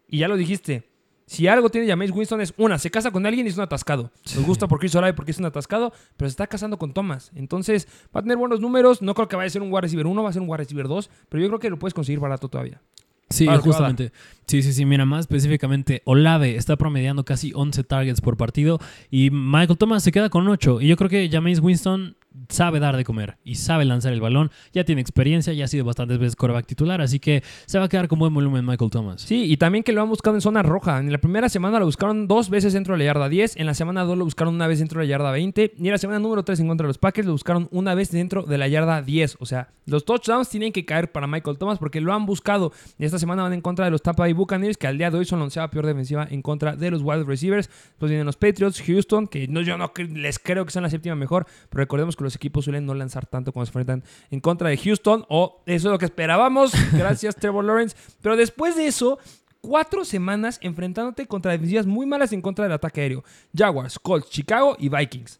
Y ya lo dijiste. Si algo tiene James Winston es una, se casa con alguien y es un atascado. Nos gusta por Chris Olave porque es un atascado, pero se está casando con Thomas. Entonces va a tener buenos números. No creo que vaya a ser un wide receiver 1, va a ser un wide receiver 2, pero yo creo que lo puedes conseguir barato todavía. Sí, justamente. Sí, sí, sí. Mira, más específicamente, Olave está promediando casi 11 targets por partido y Michael Thomas se queda con 8. Y yo creo que James Winston sabe dar de comer y sabe lanzar el balón. Ya tiene experiencia, ya ha sido bastantes veces coreback titular, así que se va a quedar con buen volumen Michael Thomas. Sí, y también que lo han buscado en zona roja. En la primera semana lo buscaron dos veces dentro de la yarda 10, en la semana 2 lo buscaron una vez dentro de la yarda 20 y en la semana número 3 en contra de los Packers lo buscaron una vez dentro de la yarda 10. O sea, los touchdowns tienen que caer para Michael Thomas porque lo han buscado. Y esta semana van en contra de los Tampa Bay Buccaneers, que al día de hoy son la onceava peor defensiva en contra de los wide receivers. Pues vienen los Patriots, Houston, que no, yo no les creo que sean la séptima mejor, pero recordemos que los equipos suelen no lanzar tanto cuando se enfrentan en contra de Houston, o eso es lo que esperábamos. *laughs* Gracias, Trevor Lawrence. Pero después de eso, cuatro semanas enfrentándote contra defensivas muy malas en contra del ataque aéreo. Jaguars, Colts, Chicago y Vikings.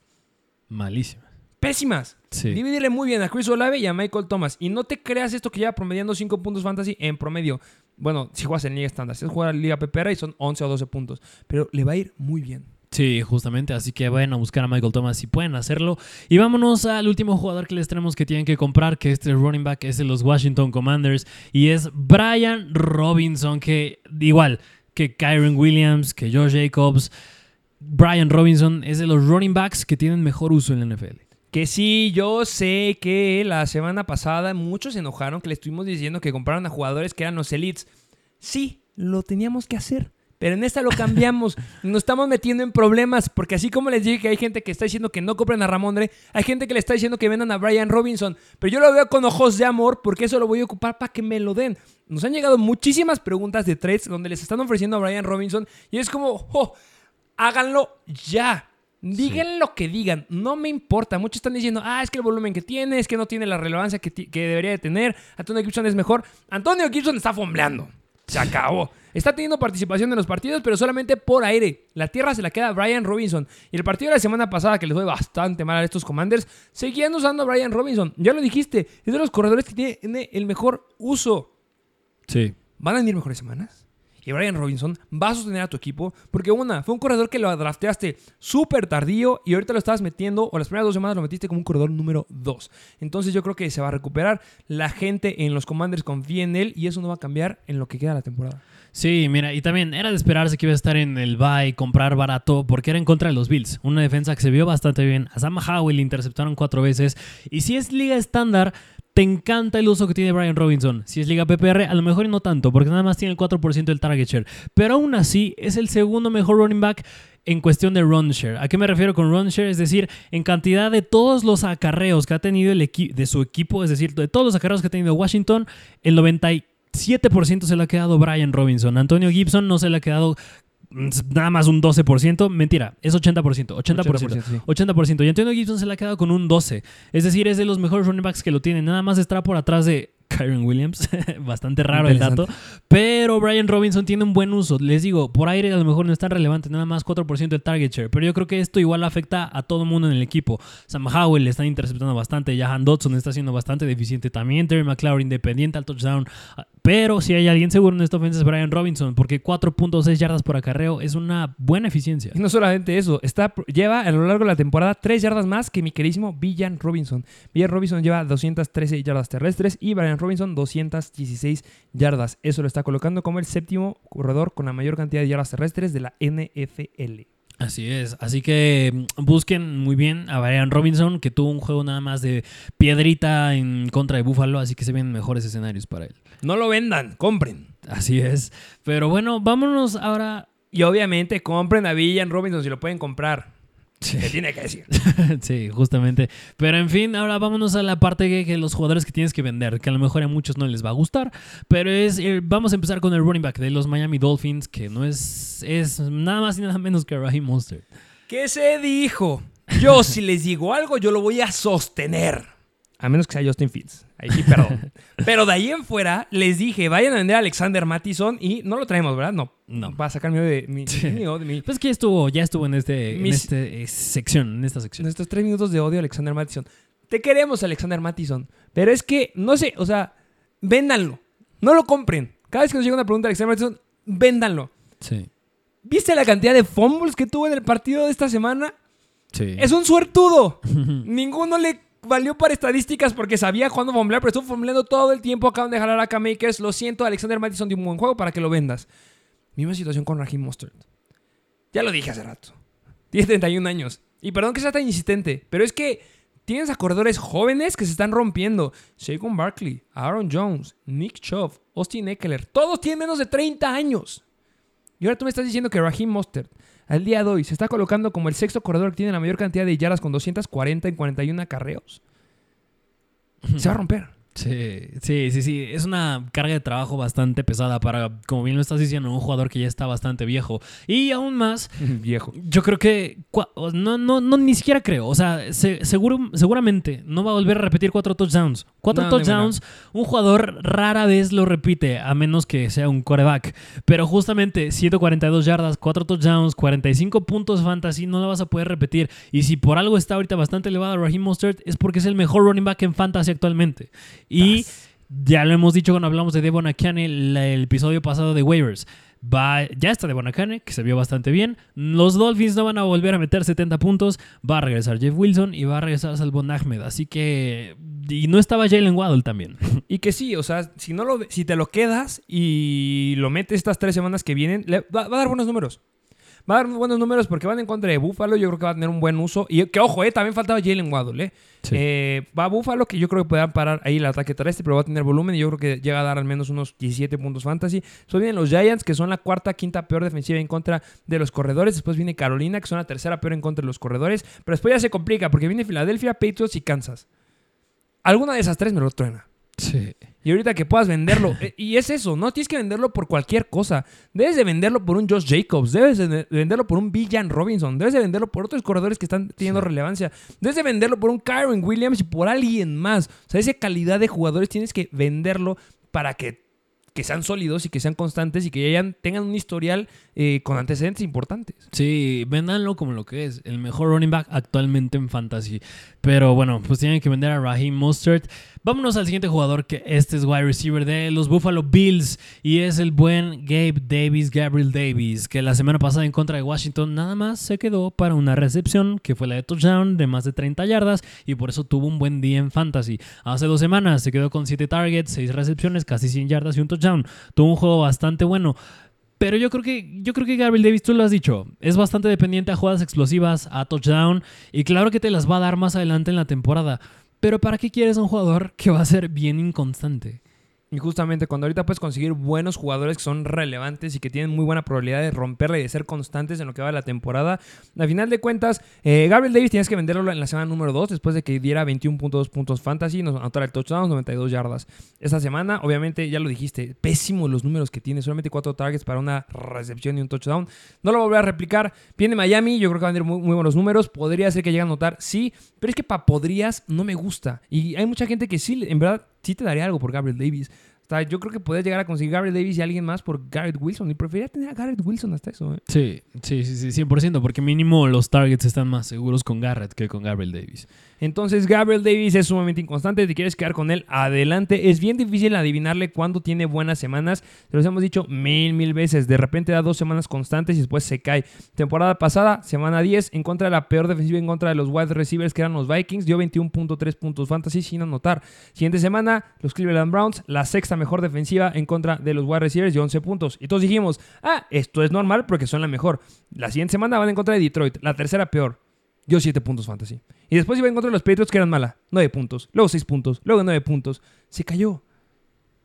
Malísimas. Pésimas. Sí. Divídele muy bien a Chris Olave y a Michael Thomas. Y no te creas esto que lleva promediando 5 puntos fantasy en promedio. Bueno, si juegas en Liga Estándar. Si juegas en Liga PPR y son 11 o 12 puntos. Pero le va a ir muy bien. Sí, justamente, así que vayan a buscar a Michael Thomas si pueden hacerlo. Y vámonos al último jugador que les tenemos que tienen que comprar, que este running back es de los Washington Commanders y es Brian Robinson, que igual que Kyron Williams, que Josh Jacobs, Brian Robinson es de los running backs que tienen mejor uso en la NFL. Que sí, yo sé que la semana pasada muchos se enojaron que le estuvimos diciendo que compraron a jugadores que eran los elites. Sí, lo teníamos que hacer Pero en esta lo cambiamos. *laughs* Nos estamos metiendo en problemas. Porque así como les dije que hay gente que está diciendo que no compren a Ramondre, hay gente que le está diciendo que vendan a Brian Robinson. Pero yo lo veo con ojos de amor porque eso lo voy a ocupar para que me lo den. Nos han llegado muchísimas preguntas de trades donde les están ofreciendo a Brian Robinson. Y es como, oh, háganlo ya. Digan lo que digan, no me importa. Muchos están diciendo, ah, es que el volumen que tiene, es que no tiene la relevancia que, que debería de tener. Antonio Gibson es mejor. Antonio Gibson está fombleando. Se acabó. Está teniendo participación en los partidos, pero solamente por aire. La tierra se la queda a Brian Robinson. Y el partido de la semana pasada, que les fue bastante mal a estos Commanders, seguían usando a Brian Robinson. Ya lo dijiste, es de los corredores que tiene el mejor uso. Sí. ¿Van a venir mejores semanas? y Brian Robinson va a sostener a tu equipo. Porque una, fue un corredor que lo drafteaste súper tardío y ahorita lo estabas metiendo, o las primeras dos semanas lo metiste como un corredor número 2. Entonces yo creo que se va a recuperar. La gente en los Commanders confía en él y eso no va a cambiar en lo que queda la temporada. Sí, mira, y también era de esperarse que iba a estar en el buy, comprar barato, porque era en contra de los Bills. Una defensa que se vio bastante bien. A Sam Howell le interceptaron cuatro veces. Y si es liga estándar, te encanta el uso que tiene Brian Robinson. Si es liga PPR, a lo mejor no tanto, porque nada más tiene el 4% del target share. Pero aún así, es el segundo mejor running back en cuestión de run share. ¿A qué me refiero con run share? Es decir, en cantidad de todos los acarreos que ha tenido el de su equipo, es decir, de todos los acarreos que ha tenido Washington, el 97% se le ha quedado Brian Robinson. Antonio Gibson no se le ha quedado nada más un 12%. Mentira, es 80%. 80%. 80%. Y Antonio Gibson se le ha quedado con un 12%. Es decir, es de los mejores running backs que lo tienen. Nada más está por atrás de Kyron Williams. *laughs* Bastante raro el dato. Pero Brian Robinson tiene un buen uso. Les digo, por aire a lo mejor no es tan relevante, nada más 4% de target share. Pero yo creo que esto igual afecta a todo el mundo en el equipo. Sam Howell le están interceptando bastante. Jahan Dodson está siendo bastante deficiente también. Terry McLaurin independiente al touchdown. Pero si hay alguien seguro en esta ofensa es Brian Robinson, porque 4.6 yardas por acarreo es una buena eficiencia. Y no solamente eso, está, lleva a lo largo de la temporada 3 yardas más que mi queridísimo Villan Robinson. Villan Robinson lleva 213 yardas terrestres y Brian Robinson 216 yardas. Eso lo está colocando como el séptimo corredor con la mayor cantidad de yardas terrestres de la NFL. Así es, así que mm, busquen muy bien a Brian Robinson, que tuvo un juego nada más de piedrita en contra de Buffalo, así que se ven mejores escenarios para él. No lo vendan, compren. Así es. Pero bueno, vámonos ahora. Y obviamente compren a Villan Robinson si lo pueden comprar. Sí. tiene que decir. *laughs* sí, justamente. Pero en fin, ahora vámonos a la parte que, que, los jugadores que tienes que vender, que a lo mejor a muchos no les va a gustar. Pero es, eh, vamos a empezar con el running back de los Miami Dolphins, que no es, es nada más y nada menos que Raheem Monster. ¿Qué se dijo? Yo si les digo algo, yo lo voy a sostener. A menos que sea Justin Fields. Ahí sí, perdón. *laughs* Pero de ahí en fuera, les dije, vayan a vender a Alexander Mattison y no lo traemos, ¿verdad? No. No. Va a sacar miedo de mi, de mi, Pues que ya estuvo, ya estuvo en, este, en este, eh, sección, en esta sección. En estos tres minutos de odio a Alexander Mattison. Te queremos, Alexander Mattison. Pero es que, no sé, o sea, véndanlo. No lo compren. Cada vez que nos llega una pregunta a Alexander Mattison, véndanlo. Sí. ¿Viste la cantidad de fumbles que tuvo en el partido de esta semana? Sí. Es un suertudo. *laughs* Ninguno le valió para estadísticas porque sabía cuándo fomblear, pero estuvo fombleando todo el tiempo. Acaban de jalar a Makers. Lo siento, Alexander Mattison dio un buen juego para que lo vendas. Misma situación con Raheem Mustard. Ya lo dije hace rato. Tiene 31 años. Y perdón que sea tan insistente, pero es que tienes a corredores jóvenes que se están rompiendo. Shaquan Barkley, Aaron Jones, Nick Chubb, Austin Eckler. Todos tienen menos de 30 años. Y ahora tú me estás diciendo que Raheem Mustard al día de hoy se está colocando como el sexto corredor que tiene la mayor cantidad de yardas con 240 en 41 acarreos. Se va a romper. Sí, sí, sí, sí. Es una carga de trabajo bastante pesada para, como bien lo estás diciendo, un jugador que ya está bastante viejo. Y aún más, *laughs* viejo. Yo creo que, no, no, no, ni siquiera creo. O sea, seguro, seguramente no va a volver a repetir cuatro touchdowns. Cuatro touchdowns, un jugador rara vez lo repite, a menos que sea un coreback. Pero justamente 142 yardas, cuatro touchdowns, 45 puntos fantasy, no lo vas a poder repetir. Y si por algo está ahorita bastante elevado Raheem Mostert, es porque es el mejor running back en fantasy actualmente. Y ya lo hemos dicho cuando hablamos de Devon Akane el, el episodio pasado de waivers. Va, ya está Devon Akane, que se vio bastante bien. Los Dolphins no van a volver a meter 70 puntos. Va a regresar Jeff Wilson y va a regresar Salvon Ahmed. Así que. Y no estaba Jalen Waddle también. *laughs* Y que sí, o sea, si, no lo, si te lo quedas y lo metes estas tres semanas que vienen, va, a dar buenos números. Va a dar buenos números porque van en contra de Buffalo. Yo creo que va a tener un buen uso. Y que, ojo, eh, también faltaba Jalen Waddle. Eh. Sí. Eh, va a Buffalo, que yo creo que puede parar ahí el ataque terrestre, pero va a tener volumen. Y yo creo que llega a dar al menos unos 17 puntos fantasy. Después vienen los Giants, que son la cuarta, quinta peor defensiva en contra de los corredores. Después viene Carolina, que son la tercera peor en contra de los corredores. Pero después ya se complica porque viene Filadelfia, Patriots y Kansas. Alguna de esas tres me lo truena. Sí. Y ahorita que puedas venderlo. *laughs* eh, y es eso, no tienes que venderlo por cualquier cosa. Debes de venderlo por un Josh Jacobs. Debes de venderlo por un Villan Robinson. Debes de venderlo por otros corredores que están teniendo relevancia. Debes de venderlo por un Kyron Williams y por alguien más. O sea, esa calidad de jugadores tienes que venderlo para que, que sean sólidos y que sean constantes y que hayan, tengan un historial eh, con antecedentes importantes. Sí, véndanlo como lo que es, el mejor running back actualmente en fantasy. Pero bueno, pues tienen que vender a Raheem Mostert. Vámonos al siguiente jugador, que este es wide receiver de los Buffalo Bills y es el buen Gabe Davis, Gabriel Davis, que la semana pasada en contra de Washington nada más se quedó para una recepción, que fue la de touchdown de más de 30 yardas y por eso tuvo un buen día en fantasy. Hace dos semanas se quedó con 7 targets, 6 recepciones, casi 100 yardas y un touchdown. Tuvo un juego bastante bueno. Pero yo creo que yo creo que Gabriel Davis, tú lo has dicho, es bastante dependiente a jugadas explosivas, a touchdown, y claro que te las va a dar más adelante en la temporada. Pero ¿para qué quieres un jugador que va a ser bien inconstante? Y justamente cuando ahorita puedes conseguir buenos jugadores que son relevantes y que tienen muy buena probabilidad de romperla y de ser constantes en lo que va de la temporada, al final de cuentas, eh, Gabriel Davis tienes que venderlo en la semana número 2 después de que diera 21.2 puntos fantasy, nos anotara el touchdown, 92 yardas. Esta semana, obviamente, ya lo dijiste, pésimo los números que tiene, solamente 4 targets para una recepción y un touchdown. No lo voy a replicar. Viene Miami, yo creo que va a tener muy, muy buenos números. Podría ser que llegue a anotar, sí, pero es que para podrías no me gusta. Y hay mucha gente que sí, en verdad, sí te daría algo por Gabriel Davis. O sea, yo creo que puedes llegar a conseguir Gabriel Davis y alguien más por Garrett Wilson. Y preferiría tener a Garrett Wilson hasta eso. ¿eh? Sí, sí, sí, sí, 100%, porque mínimo los targets están más seguros con Garrett que con Gabriel Davis. Entonces, Gabriel Davis es sumamente inconstante. Te quieres quedar con él adelante. Es bien difícil adivinarle cuándo tiene buenas semanas. Se los hemos dicho mil, mil veces. De repente da dos semanas constantes y después se cae. Temporada pasada, semana 10, en contra de la peor defensiva, en contra de los wide receivers que eran los Vikings, dio 21.3 puntos fantasy sin anotar. Siguiente semana, los Cleveland Browns, la sexta mejor defensiva en contra de los wide receivers, dio 11 puntos. Y todos dijimos, ah, esto es normal porque son la mejor. La siguiente semana van en contra de Detroit, la tercera peor. Dio 7 puntos fantasy. Y después iba en contra de los Patriots que eran mala. 9 puntos. Luego 6 puntos. Luego 9 puntos. Se cayó.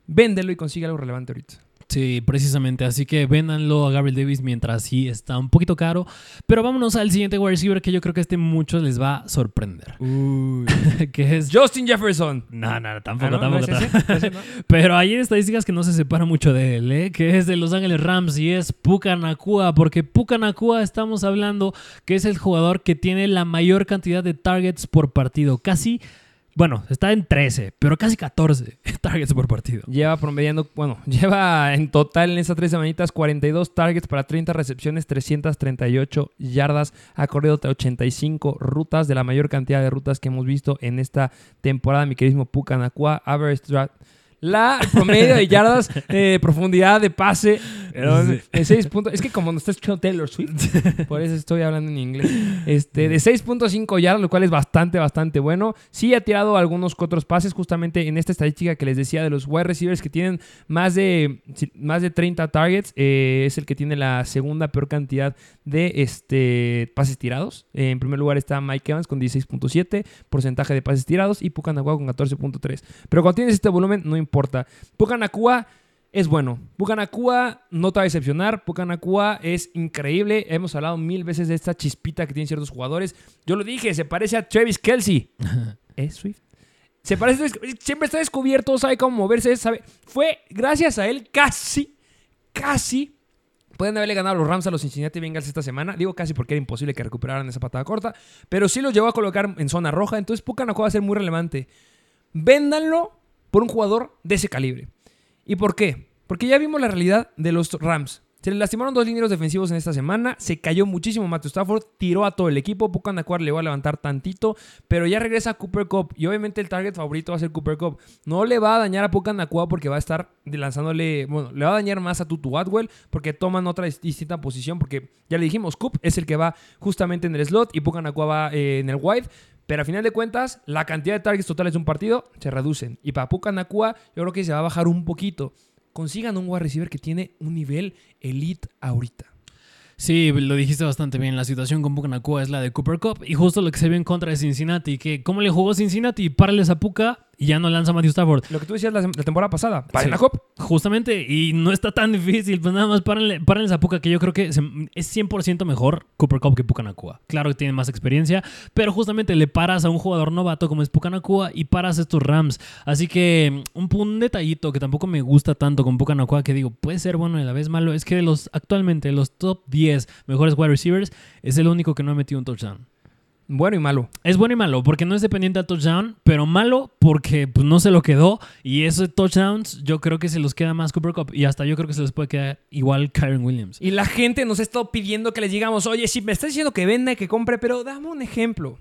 Véndelo y consigue algo relevante ahorita. Sí, precisamente. Así que véndanlo a Gabriel Davis mientras sí está un poquito caro. Pero vámonos al siguiente wide receiver que yo creo que este muchos les va a sorprender. *laughs* que es Justin Jefferson. No, no, tampoco, Ah, ¿no? ¿No tampoco. es ese? tampoco. ¿Ese no? *laughs* Pero hay estadísticas que no se separan mucho de él, ¿eh? que es de Los Ángeles Rams y es Puka Nakua, porque Puka Nakua estamos hablando que es el jugador que tiene la mayor cantidad de targets por partido, casi, bueno, está en 13, pero casi 14 *laughs* targets por partido. Lleva promediando, bueno, *laughs* lleva en total en estas tres semanitas 42 targets para 30 recepciones, 338 yardas. Ha corrido 85 rutas, de la mayor cantidad de rutas que hemos visto en esta temporada, mi queridísimo Pucanacua. Average dra- la promedio de yardas, *laughs* eh, profundidad de pase, de *laughs* 6 puntos. Es que como no está escuchando Taylor Swift, *laughs* por eso estoy hablando en inglés. Este, de 6.5 yardas, lo cual es bastante, bastante bueno. Sí ha tirado algunos otros pases, justamente en esta estadística que les decía de los wide receivers que tienen más de, más de 30 targets. eh, es el que tiene la segunda peor cantidad de este, pases tirados. Eh, en primer lugar está Mike Evans con 16.7 porcentaje de pases tirados y Pucanacua con 14.3. Pero cuando tienes este volumen, no importa. Pucanacua es bueno. Pucanacua no te va a decepcionar. Pucanacua es increíble. Hemos hablado mil veces de esta chispita que tienen ciertos jugadores. Yo lo dije, se parece a Travis Kelsey. *laughs* ¿Es Swift? Se parece, siempre está descubierto, sabe cómo moverse, sabe. Fue gracias a él casi, casi. Pueden haberle ganado a los Rams a los Cincinnati Bengals esta semana. Digo casi porque era imposible que recuperaran esa patada corta. Pero sí los llevó a colocar en zona roja. Entonces Pucanacua va a ser muy relevante. Véndanlo por un jugador de ese calibre. ¿Y por qué? Porque ya vimos la realidad de los Rams. Se le lastimaron dos líneas defensivos en esta semana. Se cayó muchísimo Matthew Stafford. Tiró a todo el equipo. Pucanacua le va a levantar tantito. Pero ya regresa Cooper Cup. Y obviamente el target favorito va a ser Cooper Cup. No le va a dañar a Pucanacua porque va a estar lanzándole. Bueno, le va a dañar más a Tutu Atwell porque toman otra distinta posición. Porque ya le dijimos, Coop es el que va justamente en el slot y Pucanacua va eh, en el wide. Pero a final de cuentas, la cantidad de targets totales de un partido se reducen. Y para Pucanacua, yo creo que se va a bajar un poquito. Consigan un wide receiver que tiene un nivel elite ahorita. Sí, lo dijiste bastante bien. La situación con Puka Nakua es la de Cooper Cup y justo lo que se vio en contra de Cincinnati, que cómo le jugó Cincinnati, párales a Puka y ya no lanza Matthew Stafford. Lo que tú decías la, la temporada pasada. Para Sí. la Hop. Justamente, y no está tan difícil, pues nada más párenle, párenles a Puka, que yo creo que se- es 100% mejor Cooper Cup que Puka Nakua. Claro que tiene más experiencia, pero justamente le paras a un jugador novato como es Puka Nakua y paras a estos Rams. Así que un, un detallito que tampoco me gusta tanto con Puka Nakua, que digo, puede ser bueno y a la vez malo, es que de los actualmente los top 10 mejores wide receivers, es el único que no ha metido un touchdown. Bueno y malo. Es bueno y malo, porque no es dependiente del touchdown, pero malo porque pues, no se lo quedó. Y esos touchdowns yo creo que se los queda más Cooper Cup. Y hasta yo creo que se les puede quedar igual Kyron Williams. Y la gente nos ha estado pidiendo que les digamos, oye, si me estás diciendo que venda y que compre, pero dame un ejemplo.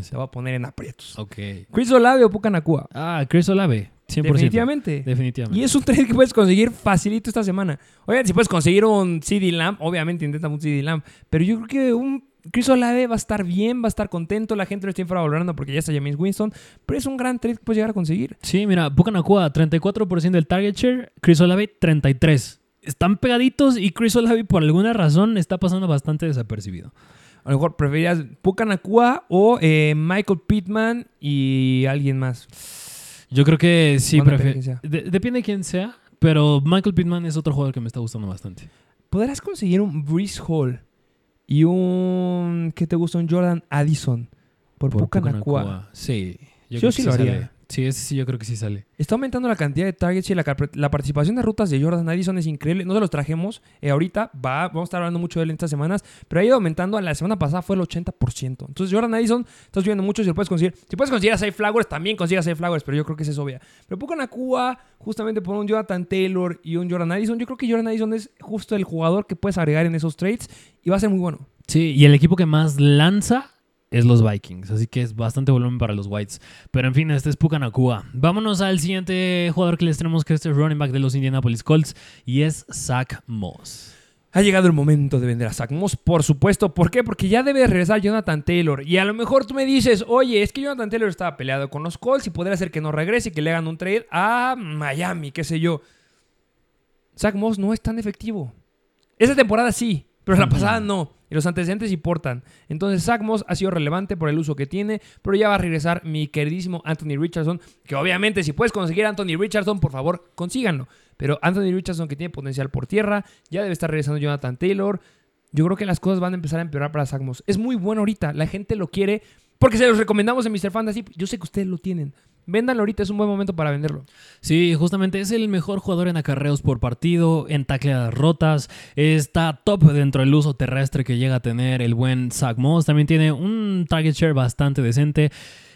Se va a poner en aprietos. ok. Chris Olave o Puka Nakua. Ah, Chris Olave, 100%. Definitivamente. Definitivamente. Y es un trade que puedes conseguir facilito esta semana. Oigan, si puedes conseguir un CD Lamb, obviamente intenta un CD Lamb. Pero yo creo que un Chris Olave va a estar bien, va a estar contento. La gente lo está infravalorando porque ya está James Winston. Pero es un gran trade que puedes llegar a conseguir. Sí, mira, Puka Nakua, 34% del target share, Chris Olave, 33%. Están pegaditos y Chris Olave por alguna razón está pasando bastante desapercibido. A lo mejor preferirías Puka Nakua o eh, Michael Pittman y alguien más. Yo creo que sí, prefiero. de quién sea. de- depende de quién sea, pero Michael Pittman es otro jugador que me está gustando bastante. ¿Podrás conseguir un Breeze Hall y un... ¿Qué te gusta? Un Jordan Addison por, Puka Nakua? Sí. Yo sí lo haría. sale. Sí, ese sí, yo creo que sí sale. Está aumentando la cantidad de targets y la, participación de rutas de Jordan Addison es increíble. No se los trajemos eh, ahorita, va, vamos a estar hablando mucho de él en estas semanas, pero ha ido aumentando. La semana pasada fue el 80%. Entonces, Jordan Addison, estás viendo mucho si lo puedes conseguir. Si puedes conseguir a Safe Flowers, también consigas Safe Flowers, pero yo creo que esa es obvia. Pero Puka Nakua, justamente por un Jonathan Taylor y un Jordan Addison, yo creo que Jordan Addison es justo el jugador que puedes agregar en esos trades y va a ser muy bueno. Sí, y el equipo que más lanza es los Vikings, así que es bastante volumen para los Whites. Pero en fin, este es Puka Nakua. Vámonos al siguiente jugador que les tenemos, que es el running back de los Indianapolis Colts, y es Zach Moss. Ha llegado el momento de vender a Zach Moss, por supuesto. ¿Por qué? Porque ya debe regresar Jonathan Taylor. Y a lo mejor tú me dices, oye, es que Jonathan Taylor estaba peleado con los Colts y podría ser que no regrese y que le hagan un trade a Miami, qué sé yo. Zach Moss no es tan efectivo. Esa temporada sí, pero la pasada no. Y los antecedentes importan. Entonces, Zach Moss ha sido relevante por el uso que tiene, pero ya va a regresar mi queridísimo Anthony Richardson. Que obviamente, si puedes conseguir a Anthony Richardson, por favor, consíganlo. Pero Anthony Richardson, que tiene potencial por tierra, ya debe estar regresando Jonathan Taylor. Yo creo que las cosas van a empezar a empeorar para Zach Moss. Es muy bueno ahorita. La gente lo quiere porque se los recomendamos en Mr. Fantasy. Yo sé que ustedes lo tienen. Véndanlo ahorita, es un buen momento para venderlo. Sí, justamente es el mejor jugador en acarreos por partido, en tacleadas rotas, está top dentro del uso terrestre que llega a tener el buen Zach Moss, también tiene un target share bastante decente.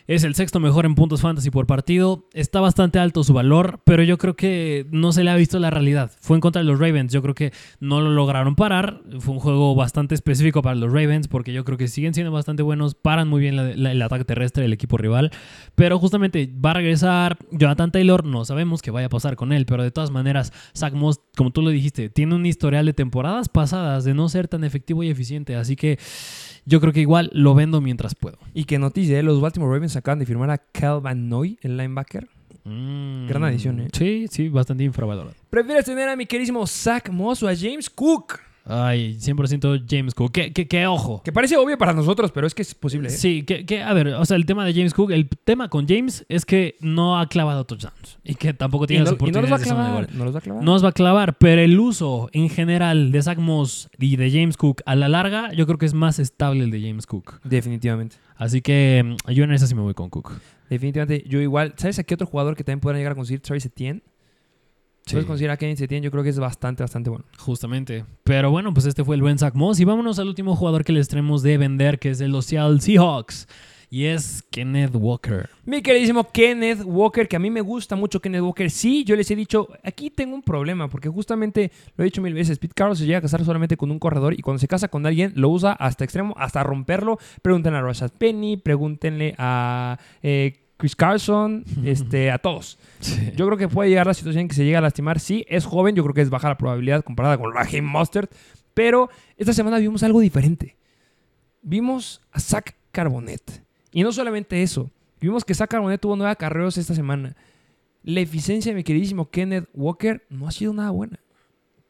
Es el sexto mejor en puntos fantasy por partido. Está bastante alto su valor, pero yo creo que no se le ha visto la realidad. Fue en contra de los Ravens. Yo creo que no lo lograron parar. Fue un juego bastante específico para los Ravens, porque yo creo que siguen siendo bastante buenos. Paran muy bien el ataque terrestre del equipo rival. Pero justamente va a regresar Jonathan Taylor. No sabemos qué vaya a pasar con él, pero de todas maneras, Zach Moss, como tú lo dijiste, tiene un historial de temporadas pasadas de no ser tan efectivo y eficiente. Así que yo creo que igual lo vendo mientras puedo. Y que noticia, ¿eh? los Baltimore Ravens acaban de firmar a Cal Van Noy, el linebacker. Gran adición, ¿eh? Sí, sí, bastante infravalorado. ¿Prefieres tener a mi queridísimo Zach Moss o a James Cook? Ay, 100% James Cook. ¿Qué, qué, qué ojo? Que parece obvio para nosotros, pero es que es posible. ¿eh? Sí, que, que, a ver, o sea, el tema de James Cook, el tema con James es que no ha clavado touchdowns y que tampoco tiene no, las y no los va a oportunidades clavar. No los va a clavar. No os va a clavar, pero el uso en general de Zach Moss y de James Cook a la larga, yo creo que es más estable el de James Cook. Definitivamente. Así que mm, yo en esa sí me voy con Cook. Definitivamente. Yo igual. ¿Sabes a qué otro jugador que también podrán llegar a conseguir? Travis Etienne. Sí, Puedes conseguir a Kevin. Yo creo que es bastante, bastante bueno. justamente. Pero bueno, pues este fue el buen Zach Moss. Y vámonos al último jugador que les tenemos de vender, que es de los Seattle Seahawks. Y es Kenneth Walker. Mi queridísimo Kenneth Walker, que a mí me gusta mucho Kenneth Walker. Sí, yo les he dicho, aquí tengo un problema, porque justamente lo he dicho mil veces, Pete Carroll se llega a casar solamente con un corredor y cuando se casa con alguien lo usa hasta extremo, hasta romperlo. Pregúntenle a Rashad Penny, pregúntenle a eh, Chris Carson, *laughs* este, a todos. Yo creo que puede llegar la situación en que se llega a lastimar. Sí, es joven, yo creo que es baja la probabilidad comparada con Raheem Mustard, pero esta semana vimos algo diferente. Vimos a Zach Carbonet. Y no solamente eso, vimos que Zach Carbonet tuvo nueve carreros esta semana. La eficiencia de mi queridísimo Kenneth Walker no ha sido nada buena.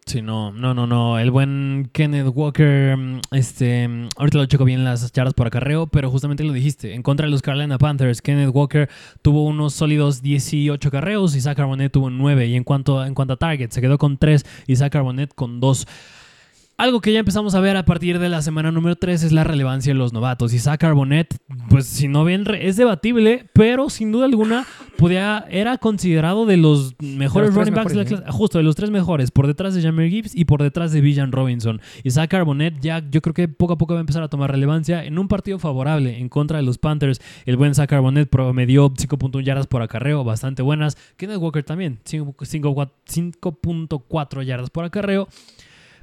Sí, no, no, no, no. El buen Kenneth Walker, mm, este, mm, ahorita lo checo bien las yardas por acarreo, pero justamente lo dijiste. En contra de los Carolina Panthers, Kenneth Walker tuvo unos sólidos 18 carreos y Zach Arbonet tuvo 9. Y en cuanto, en cuanto a target, se quedó con 3 y Zach Arbonet con 2. Algo que ya empezamos a ver a partir de la semana número 3 es la relevancia de los novatos. Y Zach Arbonet, pues si no bien es debatible, pero sin duda alguna podía, era considerado de los mejores running backs de la clase. Justo, de los tres mejores, por detrás de Jameer Gibbs y por detrás de Villan Robinson. Y Zach Arbonet ya yo creo que poco a poco va a empezar a tomar relevancia en un partido favorable en contra de los Panthers. El buen Zach Arbonet promedió 5.1 yardas por acarreo, bastante buenas. Kenneth Walker también, 5.4 yardas por acarreo.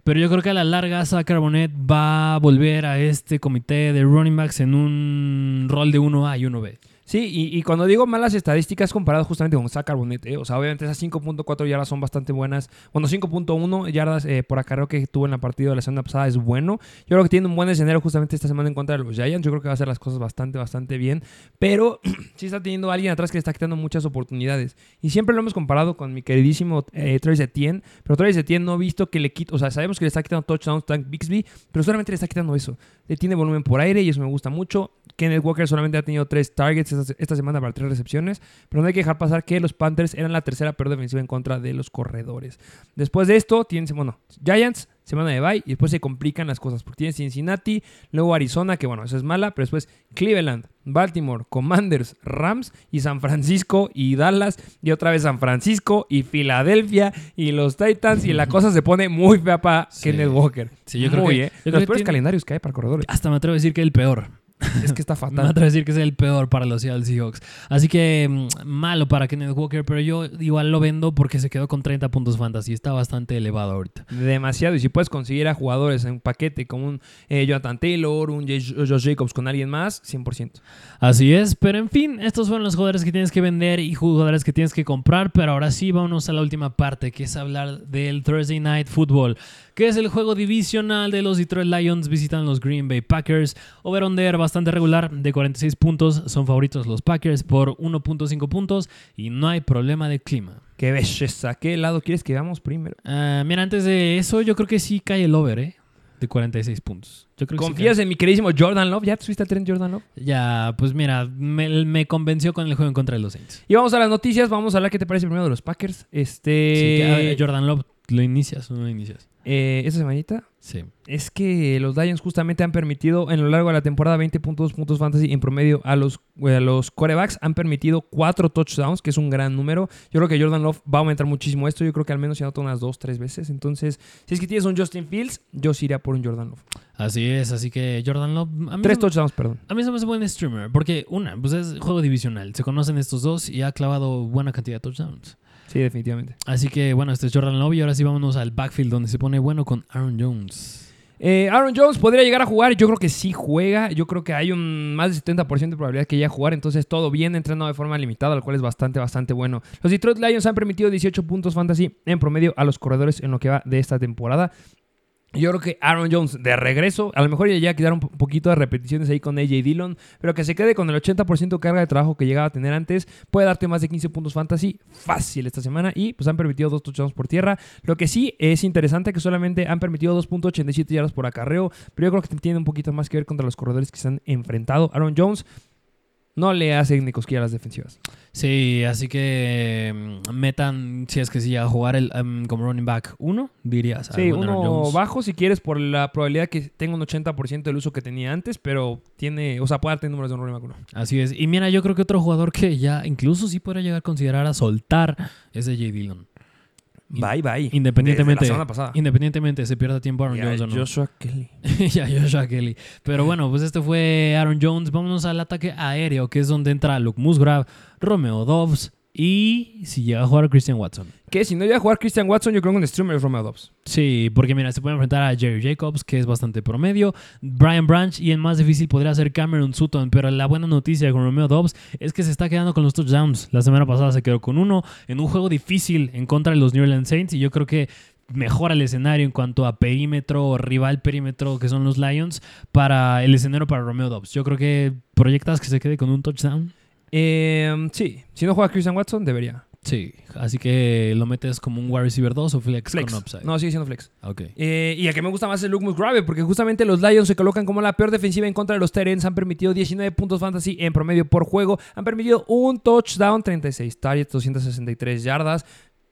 Pero yo creo que a la larga Zach Arbonet va a volver a este comité de running backs en un rol de 1A y 1B. Sí, y, cuando digo malas estadísticas comparado justamente con Zach ¿eh? o sea, obviamente esas 5.4 yardas son bastante buenas. Bueno, 5.1 yardas eh, por acarreo que tuvo en la partida de la semana pasada es bueno. Yo creo que tiene un buen escenario justamente esta semana en contra de los Giants. Yo creo que va a hacer las cosas bastante, bastante bien. Pero *clears throat* sí está teniendo alguien atrás que le está quitando muchas oportunidades. Y siempre lo hemos comparado con mi queridísimo eh, Travis Etienne. Pero Travis Etienne no ha visto que le quita, o sea, sabemos que le está quitando touchdowns Tank Bixby, pero solamente le está quitando eso. Le tiene volumen por aire y eso me gusta mucho. Kenneth Walker solamente ha tenido tres targets esta, semana para tres recepciones, pero no hay que dejar pasar que los Panthers eran la tercera peor defensiva en contra de los corredores. Después de esto, tienen, bueno, Giants, semana de bye, y después se complican las cosas, porque tienes Cincinnati, luego Arizona, que bueno, eso es mala, pero después Cleveland, Baltimore, Commanders, Rams y San Francisco y Dallas, y otra vez San Francisco y Filadelfia y los Titans, y la cosa se pone muy fea para *laughs* Sí. Kenneth Walker. Sí, yo creo que- ¿eh? yo creo Los que peores tiene- calendarios que hay para corredores. Hasta me atrevo a decir que el peor. Es que está *laughs* Me fatal. atrevo a decir que es el peor para los Seattle Seahawks. Así que mm, malo para Kenneth Walker, pero yo igual lo vendo porque se quedó con 30 puntos fantasy. Está bastante elevado ahorita. Demasiado. Y si puedes conseguir a jugadores en paquete como un eh, Jonathan Taylor, un Josh Jacobs con alguien más, 100%. Así es, pero en fin, estos fueron los jugadores que tienes que vender y jugadores que tienes que comprar. Pero ahora sí, vámonos a la última parte, que es hablar del Thursday Night Football, que es el juego divisional de los Detroit Lions visitan los Green Bay Packers. Over-under bastante regular de 46 puntos. Son favoritos los Packers por 1.5 puntos y no hay problema de clima. Qué belleza. ¿Qué lado quieres que veamos primero? Ah, mira, antes de eso, yo creo que sí cae el over, ¿eh? De 46 puntos. Yo creo que sí ¿Confías en mi queridísimo Jordan Love? ¿Ya te subiste al tren Jordan Love? Ya, pues mira, me, me convenció con el juego en contra de los Saints. Y vamos a las noticias. Vamos a hablar qué te parece primero de los Packers. Este. Sí, que, ver, Jordan Love, ¿lo inicias o no lo inicias? eh, esta semanita. Sí. Es que los Lions justamente han permitido en lo largo de la temporada 20.2 puntos fantasy en promedio a los, a los corebacks. Han permitido 4 touchdowns, que es un gran número. Yo creo que Jordan Love va a aumentar muchísimo esto. Yo creo que al menos se anota unas 2, 3 veces. Entonces, si es que tienes un Justin Fields, yo sí iría por un Jordan Love. Así es, así que Jordan Love. A mí, 3 se- touchdowns, perdón. a mí se me hace buen streamer, porque una, pues es juego divisional. Se conocen estos dos y ha clavado buena cantidad de touchdowns. Sí, definitivamente. Así que bueno, este es Jordan Love y ahora sí vámonos al backfield donde se pone bueno con Aaron Jones. Eh, Aaron Jones podría llegar a jugar. Yo creo que sí juega. Yo creo que hay un más de 70% de probabilidad que llegue a jugar. Entonces todo bien entrenado de forma limitada, lo cual es bastante, bastante bueno. Los Detroit Lions han permitido 18 puntos fantasy en promedio a los corredores en lo que va de esta temporada. Yo creo que Aaron Jones de regreso, a lo mejor ya quedaron un poquito de repeticiones ahí con AJ Dillon, pero que se quede con el 80% de carga de trabajo que llegaba a tener antes, puede darte más de 15 puntos fantasy fácil esta semana y pues han permitido dos touchdowns por tierra. Lo que sí es interesante que solamente han permitido 2.87 yardas por acarreo, pero yo creo que tiene un poquito más que ver contra los corredores que se han enfrentado. Aaron Jones no le hace ni cosquillas a las defensivas. Sí, así que mm, metan, si es que sí a jugar el, em, como running back uno, dirías. Sí, uno Jones. bajo si quieres por la probabilidad que tenga un 80% del uso que tenía antes, pero tiene, o sea, puede darte números de un running back uno. Así es. Y mira, yo creo que otro jugador que ya incluso sí podría llegar a considerar a soltar es de J. Dillon. Bye, bye. Independientemente, la pasada. independientemente se pierda tiempo Aaron Jones o no. Joshua Kelly. *laughs* ya, Joshua Kelly. Pero bueno, pues este fue Aaron Jones. Vámonos al ataque aéreo, que es donde entra Luke Musgrave, Romeo Dobbs y si llega a jugar Christian Watson. Que si no llega a jugar Christian Watson, yo creo que un streamer es Romeo Dobbs. Sí, porque mira, se puede enfrentar a Jerry Jacobs, que es bastante promedio, Brian Branch y el más difícil podría ser Cameron Sutton, pero la buena noticia con Romeo Dobbs es que se está quedando con los touchdowns. La semana pasada se quedó con uno en un juego difícil en contra de los New Orleans Saints y yo creo que mejora el escenario en cuanto a perímetro, rival perímetro que son los Lions para el escenario para Romeo Dobbs. Yo creo que proyectas que se quede con un touchdown. Eh, sí, si no juega Christian Watson, debería. Sí, así que lo metes como un wide receiver 2 o flex, Flex. con upside. No, sigue siendo flex. Ok. Eh, y a que me gusta más el Luke Musgrave, porque justamente los Lions se colocan como la peor defensiva en contra de los Tyrants. Han permitido 19 puntos fantasy en promedio por juego. Han permitido un touchdown, 36 targets, 263 yardas.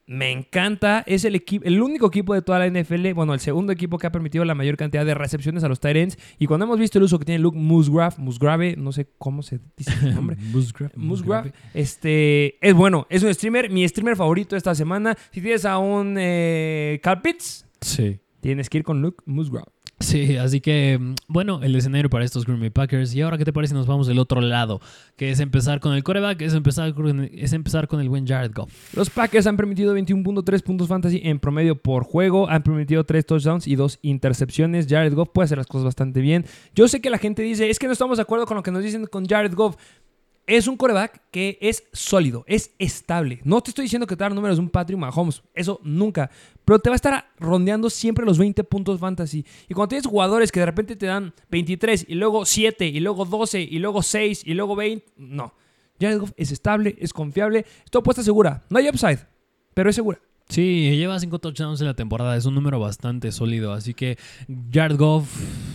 Me encanta. Es el, equipo, el único equipo de toda la NFL, bueno, el segundo equipo que ha permitido la mayor cantidad de recepciones a los Tyrants. Y cuando hemos visto el uso que tiene Luke Musgrave, Musgrave, no sé cómo se dice su nombre. *laughs* Musgrave. Musgrave. Este, es bueno, es un streamer, mi streamer favorito esta semana. Si tienes a un eh, Pitts, Sí. tienes que ir con Luke Musgrave. Sí, así que, mm, bueno, el escenario para estos Green Bay Packers. Y ahora, ¿qué te parece? Nos vamos del otro lado, que es empezar con el coreback, es empezar con, es empezar con el buen Jared Goff. Los Packers han permitido 21.3 puntos fantasy en promedio por juego, han permitido 3 touchdowns y 2 intercepciones. Jared Goff puede hacer las cosas bastante bien. Yo sé que la gente dice, es que no estamos de acuerdo con lo que nos dicen con Jared Goff. Es un coreback que es sólido, es estable. No te estoy diciendo que te dar números de un Patrick Mahomes, eso nunca. Pero te va a estar rondeando siempre los 20 puntos fantasy. Y cuando tienes jugadores que de repente te dan 23 y luego 7 y luego 12 y luego 6 y luego 20, no. Jared Goff es estable, es confiable, es tu apuesta segura. No hay upside, pero es segura. Sí, lleva 5 touchdowns en la temporada, es un número bastante sólido, así que Jared Goff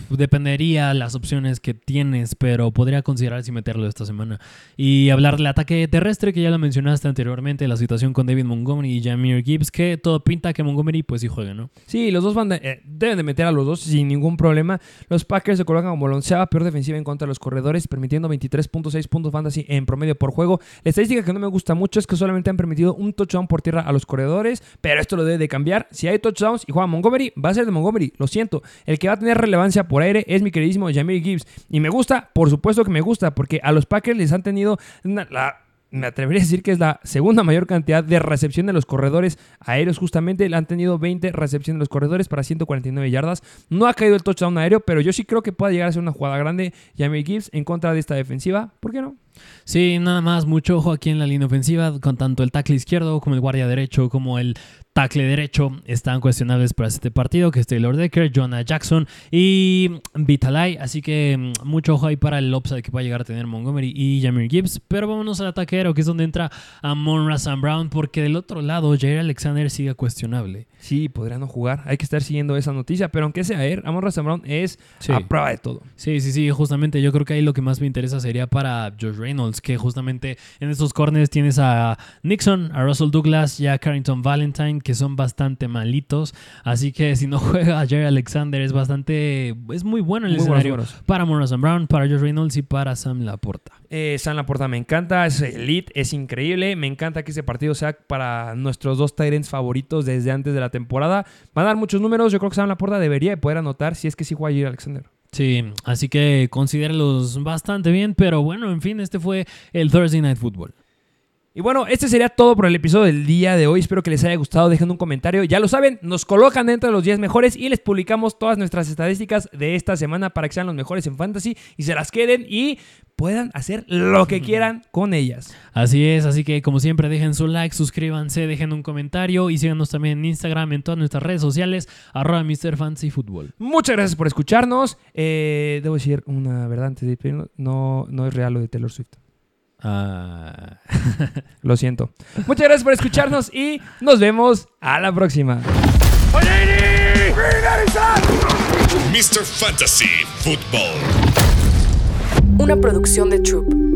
dependería las opciones que tienes, pero podría considerar si meterlo esta semana. Y hablar del ataque terrestre, que ya lo mencionaste anteriormente, la situación con David Montgomery y Jameer Gibbs, que todo pinta que Montgomery pues sí juegue, ¿no? Sí, los dos van de- eh, deben de meter a los dos sin ningún problema. Los Packers se colocan como la peor defensiva en contra de los corredores, permitiendo 23.6 puntos fantasy en promedio por juego. La estadística que no me gusta mucho es que solamente han permitido un touchdown por tierra a los corredores, pero esto lo debe de cambiar. Si hay touchdowns y juega Montgomery, va a ser de Montgomery, lo siento. El que va a tener relevancia por aire es mi queridísimo Jameer Gibbs. Y me gusta, por supuesto que me gusta, porque a los Packers les han tenido la me atrevería a decir que es la segunda mayor cantidad de recepción de los corredores aéreos. Justamente han tenido 20 recepciones de los corredores para 149 yardas. No ha caído el touchdown aéreo, pero yo sí creo que puede llegar a ser una jugada grande. Jamie Gibbs en contra de esta defensiva. ¿Por qué no? Sí, nada más, mucho ojo aquí en la línea ofensiva, con tanto el tackle izquierdo como el guardia derecho, como el tackle derecho, están cuestionables para este partido, que es Taylor Decker, Jonah Jackson y Vitalai, así que mm, mucho ojo ahí para el upside que pueda llegar a tener Montgomery y Jameer Gibbs, pero vámonos al ataquero, que es donde entra Amon Razan Brown, porque del otro lado Jair Alexander sigue cuestionable. Sí, podría no jugar. Hay que estar siguiendo esa noticia. Pero aunque sea él, Amon Razan Brown es Sí. a prueba de todo. Sí, sí, sí, justamente yo creo que ahí lo que más me interesa sería para Josh Reynolds, que justamente en estos corners tienes a Nixon, a Russell Douglas y a Carrington Valentine, que son bastante malitos, así que si no *laughs* juega a Jerry Alexander es bastante, es muy bueno el Muy buenos escenario para Morrison Brown, para Josh Reynolds y para Sam Laporta. Eh, San Laporta me encanta, es elite, es increíble. Me encanta que este partido sea para nuestros dos Tyrants favoritos desde antes de la temporada. Van a dar muchos números. Yo creo que San Laporta debería de poder anotar si es que sí juega Jair Alexander. Sí, así que considéralos bastante bien, pero bueno, en fin, este fue el Thursday Night Football. Y bueno, este sería todo por el episodio del día de hoy. Espero que les haya gustado. Dejen un comentario. Ya lo saben, nos colocan dentro de los 10 mejores y les publicamos todas nuestras estadísticas de esta semana para que sean los mejores en fantasy y se las queden y puedan hacer lo que quieran con ellas. Así es, así que como siempre dejen su like, suscríbanse, dejen un comentario y síganos también en Instagram, en todas nuestras redes sociales, arroba Mr. Fantasy Football. Muchas gracias por escucharnos. Eh, debo decir una verdad antes de despedirnos. No, no es real lo de Taylor Swift. Ah. *laughs* Lo siento. Muchas gracias por escucharnos y nos vemos a la próxima. Mr. Fantasy Football. Una producción de Troop.